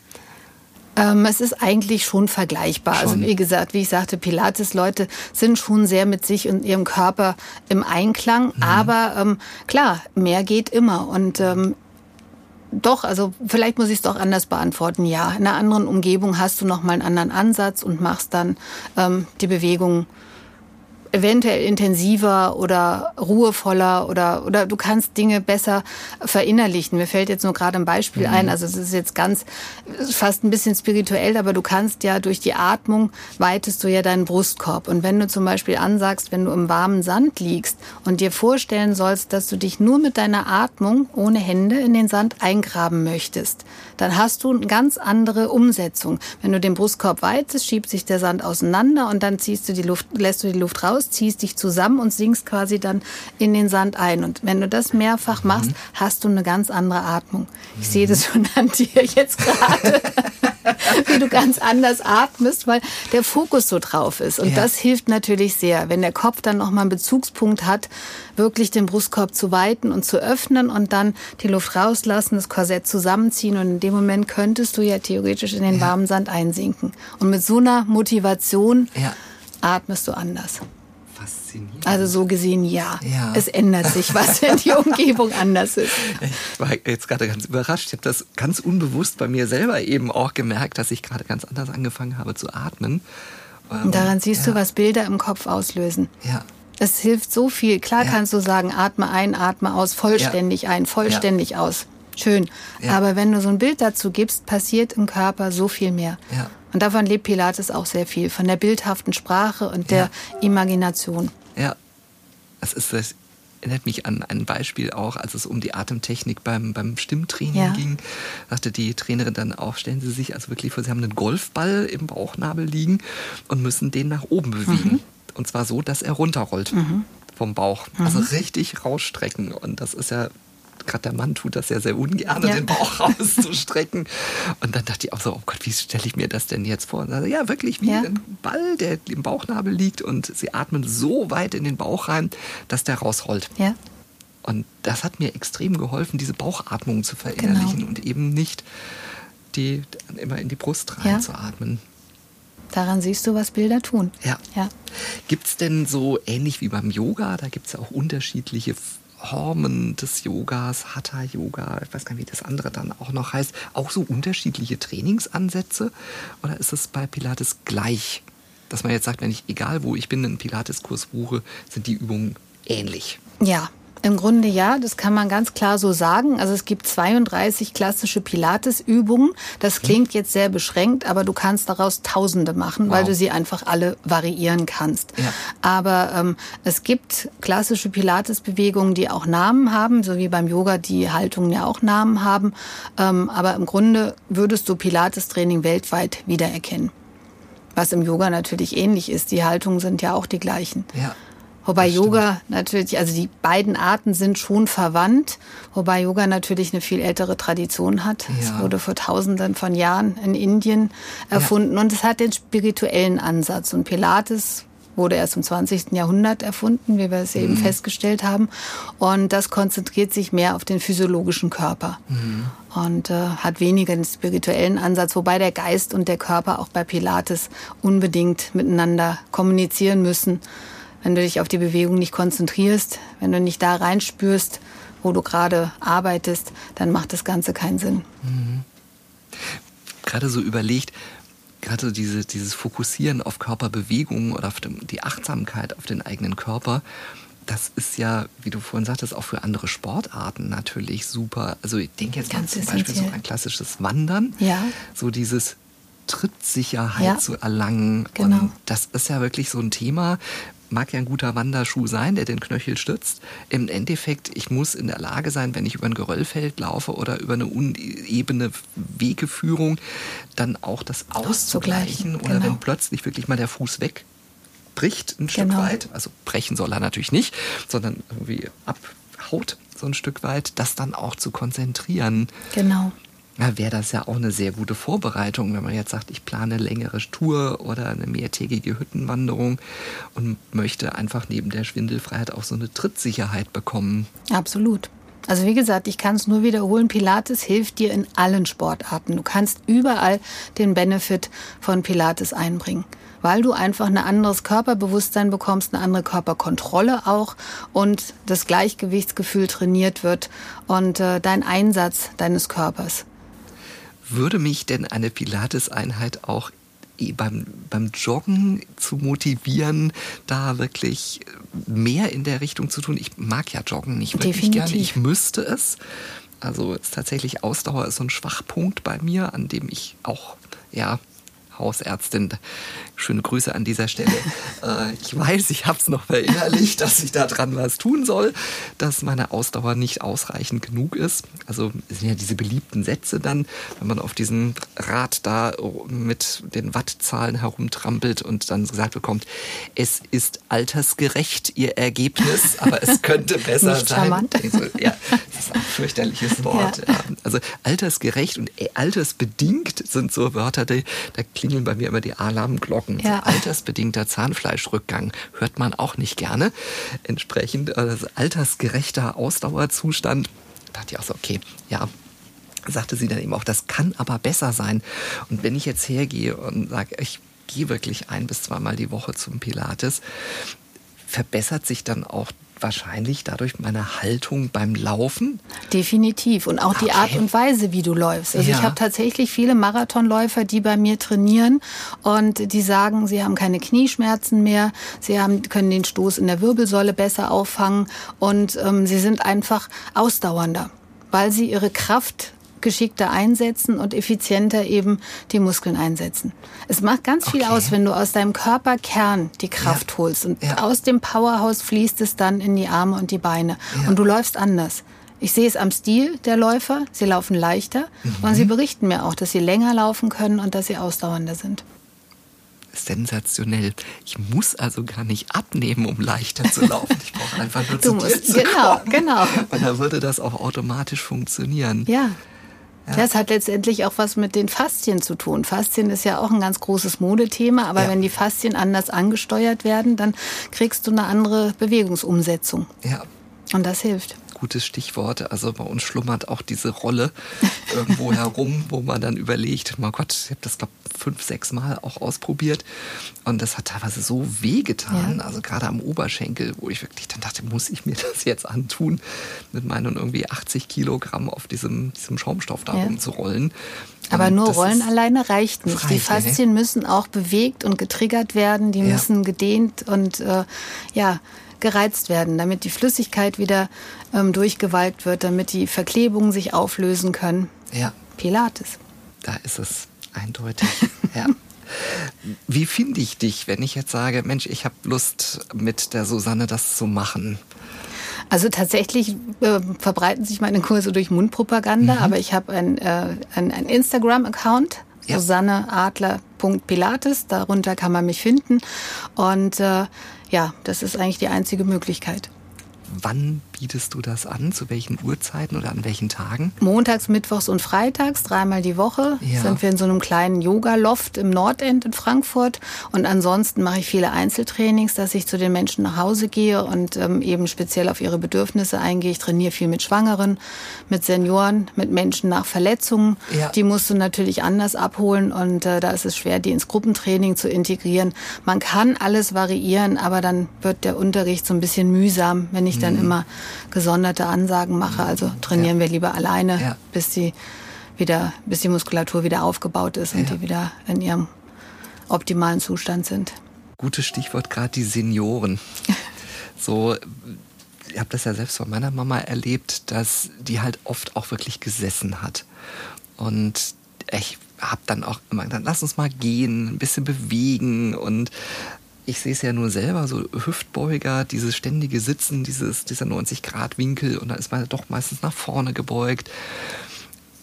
Ähm, es ist eigentlich schon vergleichbar. Also schon. Also wie gesagt, wie ich sagte, Pilates-Leute sind schon sehr mit sich und ihrem Körper im Einklang. Mhm. Aber ähm, klar, mehr geht immer. Und ähm, doch, also vielleicht muss ich es doch anders beantworten. Ja, in einer anderen Umgebung hast du noch mal einen anderen Ansatz und machst dann ähm, die Bewegung eventuell intensiver oder ruhevoller oder, oder du kannst Dinge besser verinnerlichen. Mir fällt jetzt nur gerade ein Beispiel mhm. ein, also es ist jetzt ganz, fast ein bisschen spirituell, aber du kannst ja durch die Atmung weitest du ja deinen Brustkorb. Und wenn du zum Beispiel ansagst, wenn du im warmen Sand liegst und dir vorstellen sollst, dass du dich nur mit deiner Atmung ohne Hände in den Sand eingraben möchtest, dann hast du eine ganz andere Umsetzung. Wenn du den Brustkorb weitest, schiebt sich der Sand auseinander und dann ziehst du die Luft, lässt du die Luft raus ziehst dich zusammen und sinkst quasi dann in den Sand ein. Und wenn du das mehrfach mhm. machst, hast du eine ganz andere Atmung. Ich mhm. sehe das schon an dir jetzt gerade, wie du ganz anders atmest, weil der Fokus so drauf ist. Und ja. das hilft natürlich sehr, wenn der Kopf dann nochmal einen Bezugspunkt hat, wirklich den Brustkorb zu weiten und zu öffnen und dann die Luft rauslassen, das Korsett zusammenziehen. Und in dem Moment könntest du ja theoretisch in den ja. warmen Sand einsinken. Und mit so einer Motivation ja. atmest du anders faszinierend. Also so gesehen ja. ja. Es ändert sich was, wenn die Umgebung anders ist. Ich war jetzt gerade ganz überrascht. Ich habe das ganz unbewusst bei mir selber eben auch gemerkt, dass ich gerade ganz anders angefangen habe zu atmen. Und daran siehst ja. du, was Bilder im Kopf auslösen. Ja. Es hilft so viel. Klar ja. kannst du sagen, atme ein, atme aus, vollständig ein, vollständig aus. Schön. Aber wenn du so ein Bild dazu gibst, passiert im Körper so viel mehr. Ja. Und davon lebt Pilates auch sehr viel, von der bildhaften Sprache und der ja. Imagination. Ja, das ist das erinnert mich an ein Beispiel auch, als es um die Atemtechnik beim, beim Stimmtraining ja. ging. Sagte die Trainerin dann auch, stellen Sie sich also wirklich vor, Sie haben einen Golfball im Bauchnabel liegen und müssen den nach oben bewegen. Mhm. Und zwar so, dass er runterrollt. Mhm vom Bauch. Also mhm. richtig rausstrecken. Und das ist ja gerade der Mann tut das ja sehr ungern, ja. den Bauch rauszustrecken. Und dann dachte ich auch so, oh Gott, wie stelle ich mir das denn jetzt vor? Und dann, ja, wirklich wie ja. ein Ball, der im Bauchnabel liegt und sie atmen so weit in den Bauch rein, dass der rausrollt. Ja. Und das hat mir extrem geholfen, diese Bauchatmung zu verinnerlichen genau. und eben nicht die immer in die Brust reinzuatmen. Ja. Daran siehst du, was Bilder tun. Ja. ja. Gibt es denn so ähnlich wie beim Yoga, da gibt es ja auch unterschiedliche Formen des Yogas, Hatha Yoga, ich weiß gar nicht, wie das andere dann auch noch heißt, auch so unterschiedliche Trainingsansätze? Oder ist es bei Pilates gleich? Dass man jetzt sagt, wenn ich, egal wo ich bin, einen Pilates-Kurs buche, sind die Übungen ähnlich? Ja, Im Grunde ja, das kann man ganz klar so sagen. Also es gibt 32 klassische Pilates-Übungen. Das klingt jetzt sehr beschränkt, aber du kannst daraus Tausende machen, wow. weil du sie einfach alle variieren kannst. Ja. Aber ähm, es gibt klassische Pilates-Bewegungen, die auch Namen haben, so wie beim Yoga die Haltungen ja auch Namen haben. Ähm, aber im Grunde würdest du Pilates-Training weltweit wiedererkennen. Was im Yoga natürlich ähnlich ist. Die Haltungen sind ja auch die gleichen. Ja. Wobei Yoga natürlich, also die beiden Arten sind schon verwandt, wobei Yoga natürlich eine viel ältere Tradition hat. Ja. Es wurde vor tausenden von Jahren in Indien erfunden ja. und es hat den spirituellen Ansatz. Und Pilates wurde erst im 20. Jahrhundert erfunden, wie wir es eben mhm. festgestellt haben. Und das konzentriert sich mehr auf den physiologischen Körper. Mhm. Und äh, hat weniger den spirituellen Ansatz, wobei der Geist und der Körper auch bei Pilates unbedingt miteinander kommunizieren müssen wenn du dich auf die Bewegung nicht konzentrierst, wenn du nicht da reinspürst, wo du gerade arbeitest, dann macht das Ganze keinen Sinn. Mhm. Gerade so überlegt, gerade diese, dieses Fokussieren auf Körperbewegungen oder auf die Achtsamkeit auf den eigenen Körper, das ist ja, wie du vorhin sagtest, auch für andere Sportarten natürlich super. Also ich denke jetzt Ganz zum Beispiel so ein klassisches Wandern. Ja. So dieses Trittsicherheit ja. zu erlangen. Genau. Und das ist ja wirklich so ein Thema, mag ja ein guter Wanderschuh sein, der den Knöchel stützt. Im Endeffekt, ich muss in der Lage sein, wenn ich über ein Geröllfeld laufe oder über eine unebene Wegeführung, dann auch das auszugleichen. Oder genau. wenn plötzlich wirklich mal der Fuß wegbricht, ein Stück genau. weit, also brechen soll er natürlich nicht, sondern irgendwie abhaut so ein Stück weit, das dann auch zu konzentrieren. Genau wäre das ja auch eine sehr gute Vorbereitung, wenn man jetzt sagt, ich plane längere Tour oder eine mehrtägige Hüttenwanderung und möchte einfach neben der Schwindelfreiheit auch so eine Trittsicherheit bekommen. Absolut. Also wie gesagt, ich kann es nur wiederholen, Pilates hilft dir in allen Sportarten. Du kannst überall den Benefit von Pilates einbringen, weil du einfach ein anderes Körperbewusstsein bekommst, eine andere Körperkontrolle auch und das Gleichgewichtsgefühl trainiert wird und äh, dein Einsatz deines Körpers. Würde mich denn eine Pilates-Einheit auch eh beim, beim Joggen zu motivieren, da wirklich mehr in der Richtung zu tun? Ich mag ja Joggen nicht wirklich Definitiv. gerne. Ich müsste es. Also ist tatsächlich Ausdauer ist so ein Schwachpunkt bei mir, an dem ich auch ja Hausärztin. Schöne Grüße an dieser Stelle. Äh, ich weiß, ich habe es noch verinnerlicht, dass ich da dran was tun soll, dass meine Ausdauer nicht ausreichend genug ist. Also sind ja diese beliebten Sätze dann, wenn man auf diesem Rad da mit den Wattzahlen herumtrampelt und dann gesagt bekommt, es ist altersgerecht, ihr Ergebnis, aber es könnte besser nicht sein. Charmant. Also, ja, das ist ein fürchterliches Wort. Ja. Also altersgerecht und altersbedingt sind so Wörter, die, da klingeln bei mir immer die Alarmglocken. Ja. Altersbedingter Zahnfleischrückgang hört man auch nicht gerne. Entsprechend also altersgerechter Ausdauerzustand. Da dachte ich auch so, okay, ja, sagte sie dann eben auch, das kann aber besser sein. Und wenn ich jetzt hergehe und sage, ich gehe wirklich ein bis zweimal die Woche zum Pilates, verbessert sich dann auch wahrscheinlich dadurch meine Haltung beim Laufen? Definitiv. Und auch okay. die Art und Weise, wie du läufst. Also ja. ich habe tatsächlich viele Marathonläufer, die bei mir trainieren und die sagen, sie haben keine Knieschmerzen mehr, sie haben, können den Stoß in der Wirbelsäule besser auffangen und ähm, sie sind einfach ausdauernder weil sie ihre Kraft geschickter einsetzen und effizienter eben die Muskeln einsetzen. Es macht ganz viel okay. aus, wenn du aus deinem Körperkern die Kraft ja. holst und ja. aus dem Powerhouse fließt es dann in die Arme und die Beine ja. und du läufst anders. Ich sehe es am Stil der Läufer, sie laufen leichter mhm. und sie berichten mir auch, dass sie länger laufen können und dass sie ausdauernder sind sensationell. Ich muss also gar nicht abnehmen, um leichter zu laufen. Ich brauche einfach nur du zu musst, dir zu genau, kommen. Genau, Und dann würde das auch automatisch funktionieren. Ja. Ja. Das hat letztendlich auch was mit den Faszien zu tun. Faszien ist ja auch ein ganz großes Modethema, aber ja. wenn die Faszien anders angesteuert werden, dann kriegst du eine andere Bewegungsumsetzung. Ja. Und das hilft gutes Stichwort. Also bei uns schlummert auch diese Rolle irgendwo herum, wo man dann überlegt, mein Gott, ich habe das glaube fünf, sechs Mal auch ausprobiert und das hat teilweise so wehgetan, ja. also gerade am Oberschenkel, wo ich wirklich dann dachte, muss ich mir das jetzt antun, mit meinen irgendwie 80 Kilogramm auf diesem, diesem Schaumstoff da ja. rumzurollen. Aber nur Rollen alleine reicht nicht. Reicht, die Faszien ne? müssen auch bewegt und getriggert werden, die ja. müssen gedehnt und äh, ja, gereizt werden, damit die Flüssigkeit wieder ähm, durchgewalkt wird, damit die Verklebungen sich auflösen können. Ja. Pilates. Da ist es eindeutig. ja. Wie finde ich dich, wenn ich jetzt sage, Mensch, ich habe Lust mit der Susanne das zu machen? Also tatsächlich äh, verbreiten sich meine Kurse durch Mundpropaganda, mhm. aber ich habe ein, äh, ein, ein Instagram-Account, ja. susanneadler.pilates, darunter kann man mich finden. Und äh, ja, das ist eigentlich die einzige Möglichkeit. Wann bietest du das an? Zu welchen Uhrzeiten oder an welchen Tagen? Montags, Mittwochs und Freitags, dreimal die Woche, ja. sind wir in so einem kleinen Yoga-Loft im Nordend in Frankfurt. Und ansonsten mache ich viele Einzeltrainings, dass ich zu den Menschen nach Hause gehe und ähm, eben speziell auf ihre Bedürfnisse eingehe. Ich trainiere viel mit Schwangeren, mit Senioren, mit Menschen nach Verletzungen. Ja. Die musst du natürlich anders abholen und äh, da ist es schwer, die ins Gruppentraining zu integrieren. Man kann alles variieren, aber dann wird der Unterricht so ein bisschen mühsam, wenn ich dann mhm. immer gesonderte Ansagen mache. Also trainieren ja. wir lieber alleine, ja. bis die wieder, bis die Muskulatur wieder aufgebaut ist und die wieder in ihrem optimalen Zustand sind. Gutes Stichwort gerade die Senioren. so, ich habe das ja selbst von meiner Mama erlebt, dass die halt oft auch wirklich gesessen hat. Und ich habe dann auch immer gedacht, lass uns mal gehen, ein bisschen bewegen und ich sehe es ja nur selber, so Hüftbeuger, dieses ständige Sitzen, dieses, dieser 90-Grad-Winkel und da ist man doch meistens nach vorne gebeugt.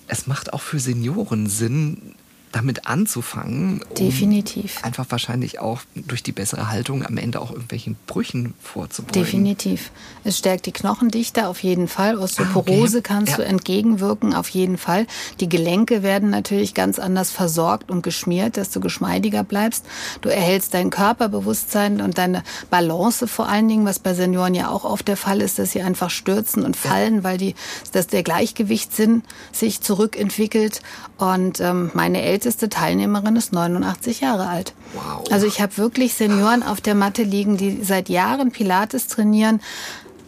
Es macht auch für Senioren Sinn, damit anzufangen. Um Definitiv. Einfach wahrscheinlich auch durch die bessere Haltung am Ende auch irgendwelchen Brüchen vorzubeugen. Definitiv. Es stärkt die Knochendichte auf jeden Fall. Osteoporose okay. kannst ja. du entgegenwirken auf jeden Fall. Die Gelenke werden natürlich ganz anders versorgt und geschmiert, dass du geschmeidiger bleibst. Du erhältst dein Körperbewusstsein und deine Balance vor allen Dingen, was bei Senioren ja auch oft der Fall ist, dass sie einfach stürzen und fallen, ja. weil die, dass der Gleichgewichtssinn sich zurückentwickelt. Und ähm, meine älteste Teilnehmerin ist 89 Jahre alt. Wow. Also ich habe wirklich Senioren auf der Matte liegen, die seit Jahren Pilates trainieren.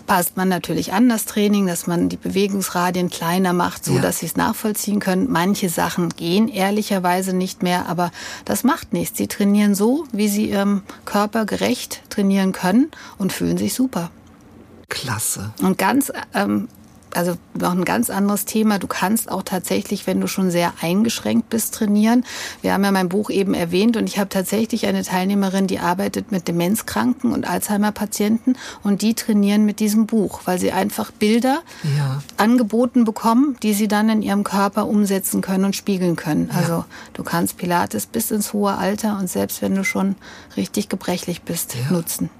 Passt man natürlich an das Training, dass man die Bewegungsradien kleiner macht, so ja. dass sie es nachvollziehen können. Manche Sachen gehen ehrlicherweise nicht mehr, aber das macht nichts. Sie trainieren so, wie sie ihrem Körper gerecht trainieren können und fühlen sich super. Klasse. Und ganz ähm, also noch ein ganz anderes Thema. Du kannst auch tatsächlich, wenn du schon sehr eingeschränkt bist, trainieren. Wir haben ja mein Buch eben erwähnt und ich habe tatsächlich eine Teilnehmerin, die arbeitet mit Demenzkranken und Alzheimer-Patienten und die trainieren mit diesem Buch, weil sie einfach Bilder ja. angeboten bekommen, die sie dann in ihrem Körper umsetzen können und spiegeln können. Ja. Also du kannst Pilates bis ins hohe Alter und selbst wenn du schon richtig gebrechlich bist, ja. nutzen.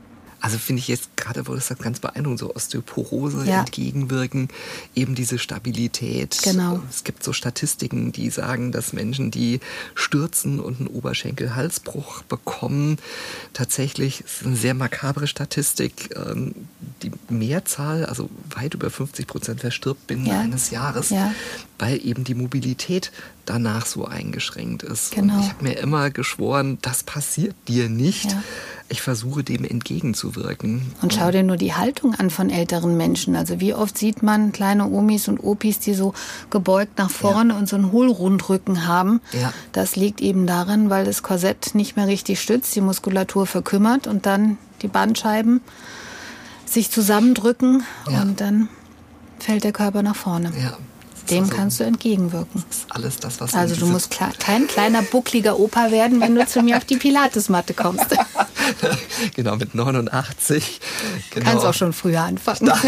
Also finde ich jetzt gerade, wo du sagst, ganz beeindruckend, so Osteoporose ja. entgegenwirken, eben diese Stabilität. Genau. Es gibt so Statistiken, die sagen, dass Menschen, die stürzen und einen Oberschenkel-Halsbruch bekommen, tatsächlich, es ist eine sehr makabre Statistik, ähm, die Mehrzahl, also weit über 50 Prozent verstirbt binnen ja. eines Jahres, ja. weil eben die Mobilität danach so eingeschränkt ist. Genau. Und ich habe mir immer geschworen, das passiert dir nicht. Ja ich versuche dem entgegenzuwirken. Und schau dir nur die Haltung an von älteren Menschen. Also wie oft sieht man kleine Omis und Opis, die so gebeugt nach vorne ja. und so einen Hohlrundrücken haben. Ja. Das liegt eben daran, weil das Korsett nicht mehr richtig stützt, die Muskulatur verkümmert und dann die Bandscheiben sich zusammendrücken ja. und dann fällt der Körper nach vorne. Ja. Dem also, kannst du entgegenwirken. Das ist alles das, was Also du musst kein kleiner buckliger Opa werden, wenn du zu mir auf die Pilatesmatte kommst. genau, mit 89. Genau. Kannst auch schon früher anfangen.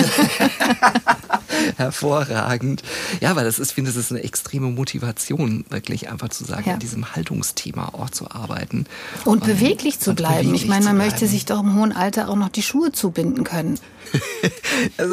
Hervorragend. Ja, weil das ist, finde ich, das ist eine extreme Motivation, wirklich einfach zu sagen, ja. an diesem Haltungsthema auch zu arbeiten. Und, und beweglich zu bleiben. Beweglich ich meine, man möchte sich doch im hohen Alter auch noch die Schuhe zubinden können.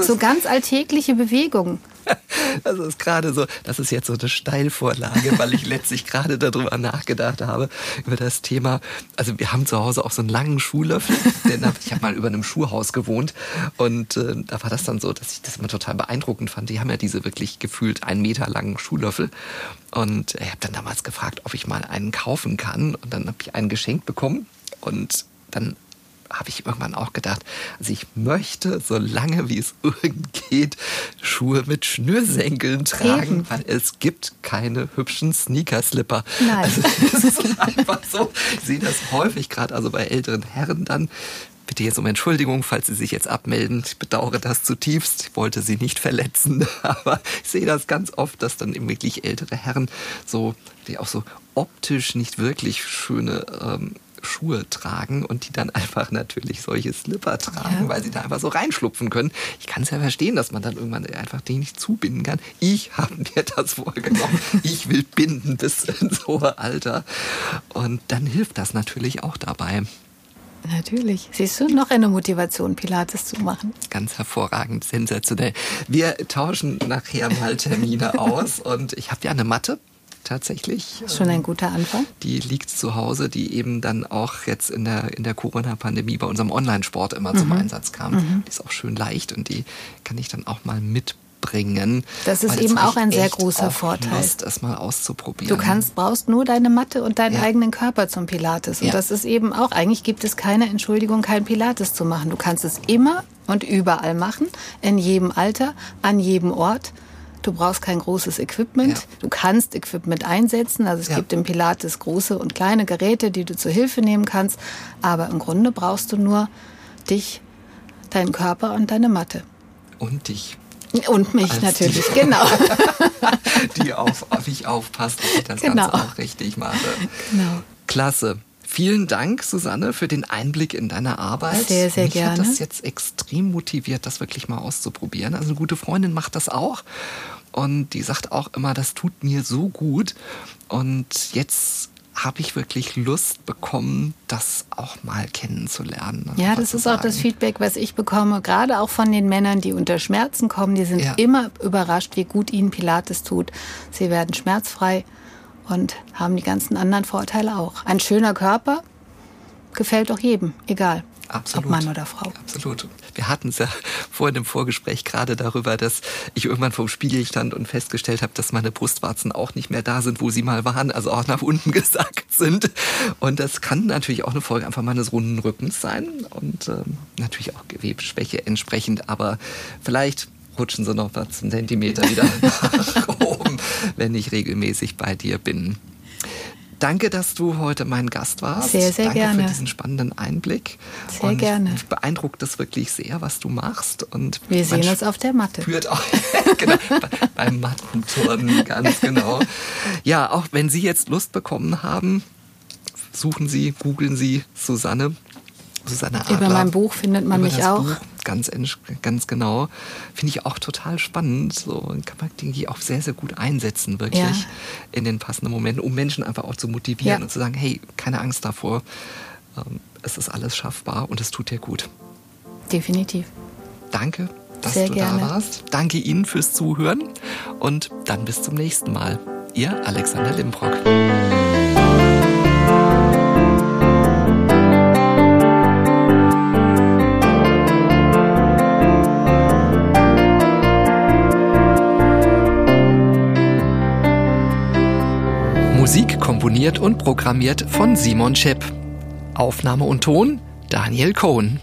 so ganz alltägliche Bewegungen. Das ist gerade so, das ist jetzt so eine Steilvorlage, weil ich letztlich gerade darüber nachgedacht habe, über das Thema. Also wir haben zu Hause auch so einen langen Schuhlöffel, denn ich habe mal über einem Schuhhaus gewohnt und äh, da war das dann so, dass ich das immer total beeindruckend fand. Die haben ja diese wirklich gefühlt einen Meter langen Schuhlöffel und ich habe dann damals gefragt, ob ich mal einen kaufen kann und dann habe ich einen geschenkt bekommen und dann habe ich irgendwann auch gedacht, also ich möchte, so lange wie es irgend geht, Schuhe mit Schnürsenkeln tragen, Eben. weil es gibt keine hübschen Sneaker-Slipper. Nein. Also, das ist einfach so. Ich sehe das häufig gerade, also bei älteren Herren dann, bitte jetzt um Entschuldigung, falls Sie sich jetzt abmelden. Ich bedauere das zutiefst. Ich wollte Sie nicht verletzen, aber ich sehe das ganz oft, dass dann eben wirklich ältere Herren so, die auch so optisch nicht wirklich schöne ähm, Schuhe tragen und die dann einfach natürlich solche Slipper tragen, ja. weil sie da einfach so reinschlupfen können. Ich kann es ja verstehen, dass man dann irgendwann einfach den nicht zubinden kann. Ich habe mir das vorgenommen. ich will binden bis ins hohe Alter. Und dann hilft das natürlich auch dabei. Natürlich. Siehst du noch eine Motivation, Pilates zu machen? Ganz hervorragend, sensationell. Wir tauschen nachher mal Termine aus und ich habe ja eine Matte tatsächlich. Schon ein guter Anfang. Die liegt zu Hause, die eben dann auch jetzt in der, in der Corona-Pandemie bei unserem Online-Sport immer mhm. zum Einsatz kam. Mhm. Die ist auch schön leicht und die kann ich dann auch mal mitbringen. Das ist eben auch ein sehr großer Vorteil. Lust, es mal auszuprobieren. Du kannst, brauchst nur deine Matte und deinen ja. eigenen Körper zum Pilates. Und ja. das ist eben auch, eigentlich gibt es keine Entschuldigung, kein Pilates zu machen. Du kannst es immer und überall machen, in jedem Alter, an jedem Ort. Du brauchst kein großes Equipment. Ja. Du kannst Equipment einsetzen. Also es ja. gibt im Pilates große und kleine Geräte, die du zur Hilfe nehmen kannst. Aber im Grunde brauchst du nur dich, deinen Körper und deine Matte. Und dich. Und mich Als natürlich, die, genau. die auf, auf mich aufpasst, dass ich das genau. Ganze auch richtig mache. Genau. Klasse. Vielen Dank, Susanne, für den Einblick in deine Arbeit. Sehr, sehr Mich gerne. hat das jetzt extrem motiviert, das wirklich mal auszuprobieren. Also eine gute Freundin macht das auch. Und die sagt auch immer, das tut mir so gut. Und jetzt habe ich wirklich Lust bekommen, das auch mal kennenzulernen. Ja, das ist auch das Feedback, was ich bekomme, gerade auch von den Männern, die unter Schmerzen kommen. Die sind ja. immer überrascht, wie gut ihnen Pilates tut. Sie werden schmerzfrei und haben die ganzen anderen Vorteile auch. Ein schöner Körper gefällt auch jedem, egal. Absolut. Ob Mann oder Frau. Absolut. Wir hatten es ja vorhin im Vorgespräch gerade darüber, dass ich irgendwann vor dem Spiegel stand und festgestellt habe, dass meine Brustwarzen auch nicht mehr da sind, wo sie mal waren, also auch nach unten gesackt sind. Und das kann natürlich auch eine Folge einfach meines runden Rückens sein und ähm, natürlich auch Gewebsschwäche entsprechend. Aber vielleicht rutschen sie noch was einen Zentimeter wieder nach oben, wenn ich regelmäßig bei dir bin. Danke, dass du heute mein Gast warst. Sehr, sehr Danke gerne. für diesen spannenden Einblick. Sehr und gerne. Mich beeindruckt das wirklich sehr, was du machst. Und Wir sehen uns auf der Matte. Führt auch genau, beim Mattenturnen, ganz genau. Ja, auch wenn Sie jetzt Lust bekommen haben, suchen Sie, googeln Sie Susanne Susanne Adler. Über mein Buch findet man mich auch. Buch, ganz, ganz genau. Finde ich auch total spannend. So kann man die auch sehr, sehr gut einsetzen, wirklich ja. in den passenden Momenten, um Menschen einfach auch zu motivieren ja. und zu sagen, hey, keine Angst davor. Ähm, es ist alles schaffbar und es tut dir gut. Definitiv. Danke, dass sehr du gerne. da warst. Danke Ihnen fürs Zuhören und dann bis zum nächsten Mal. Ihr Alexander Limbrock. Komponiert und programmiert von Simon Schepp. Aufnahme und Ton Daniel Cohn.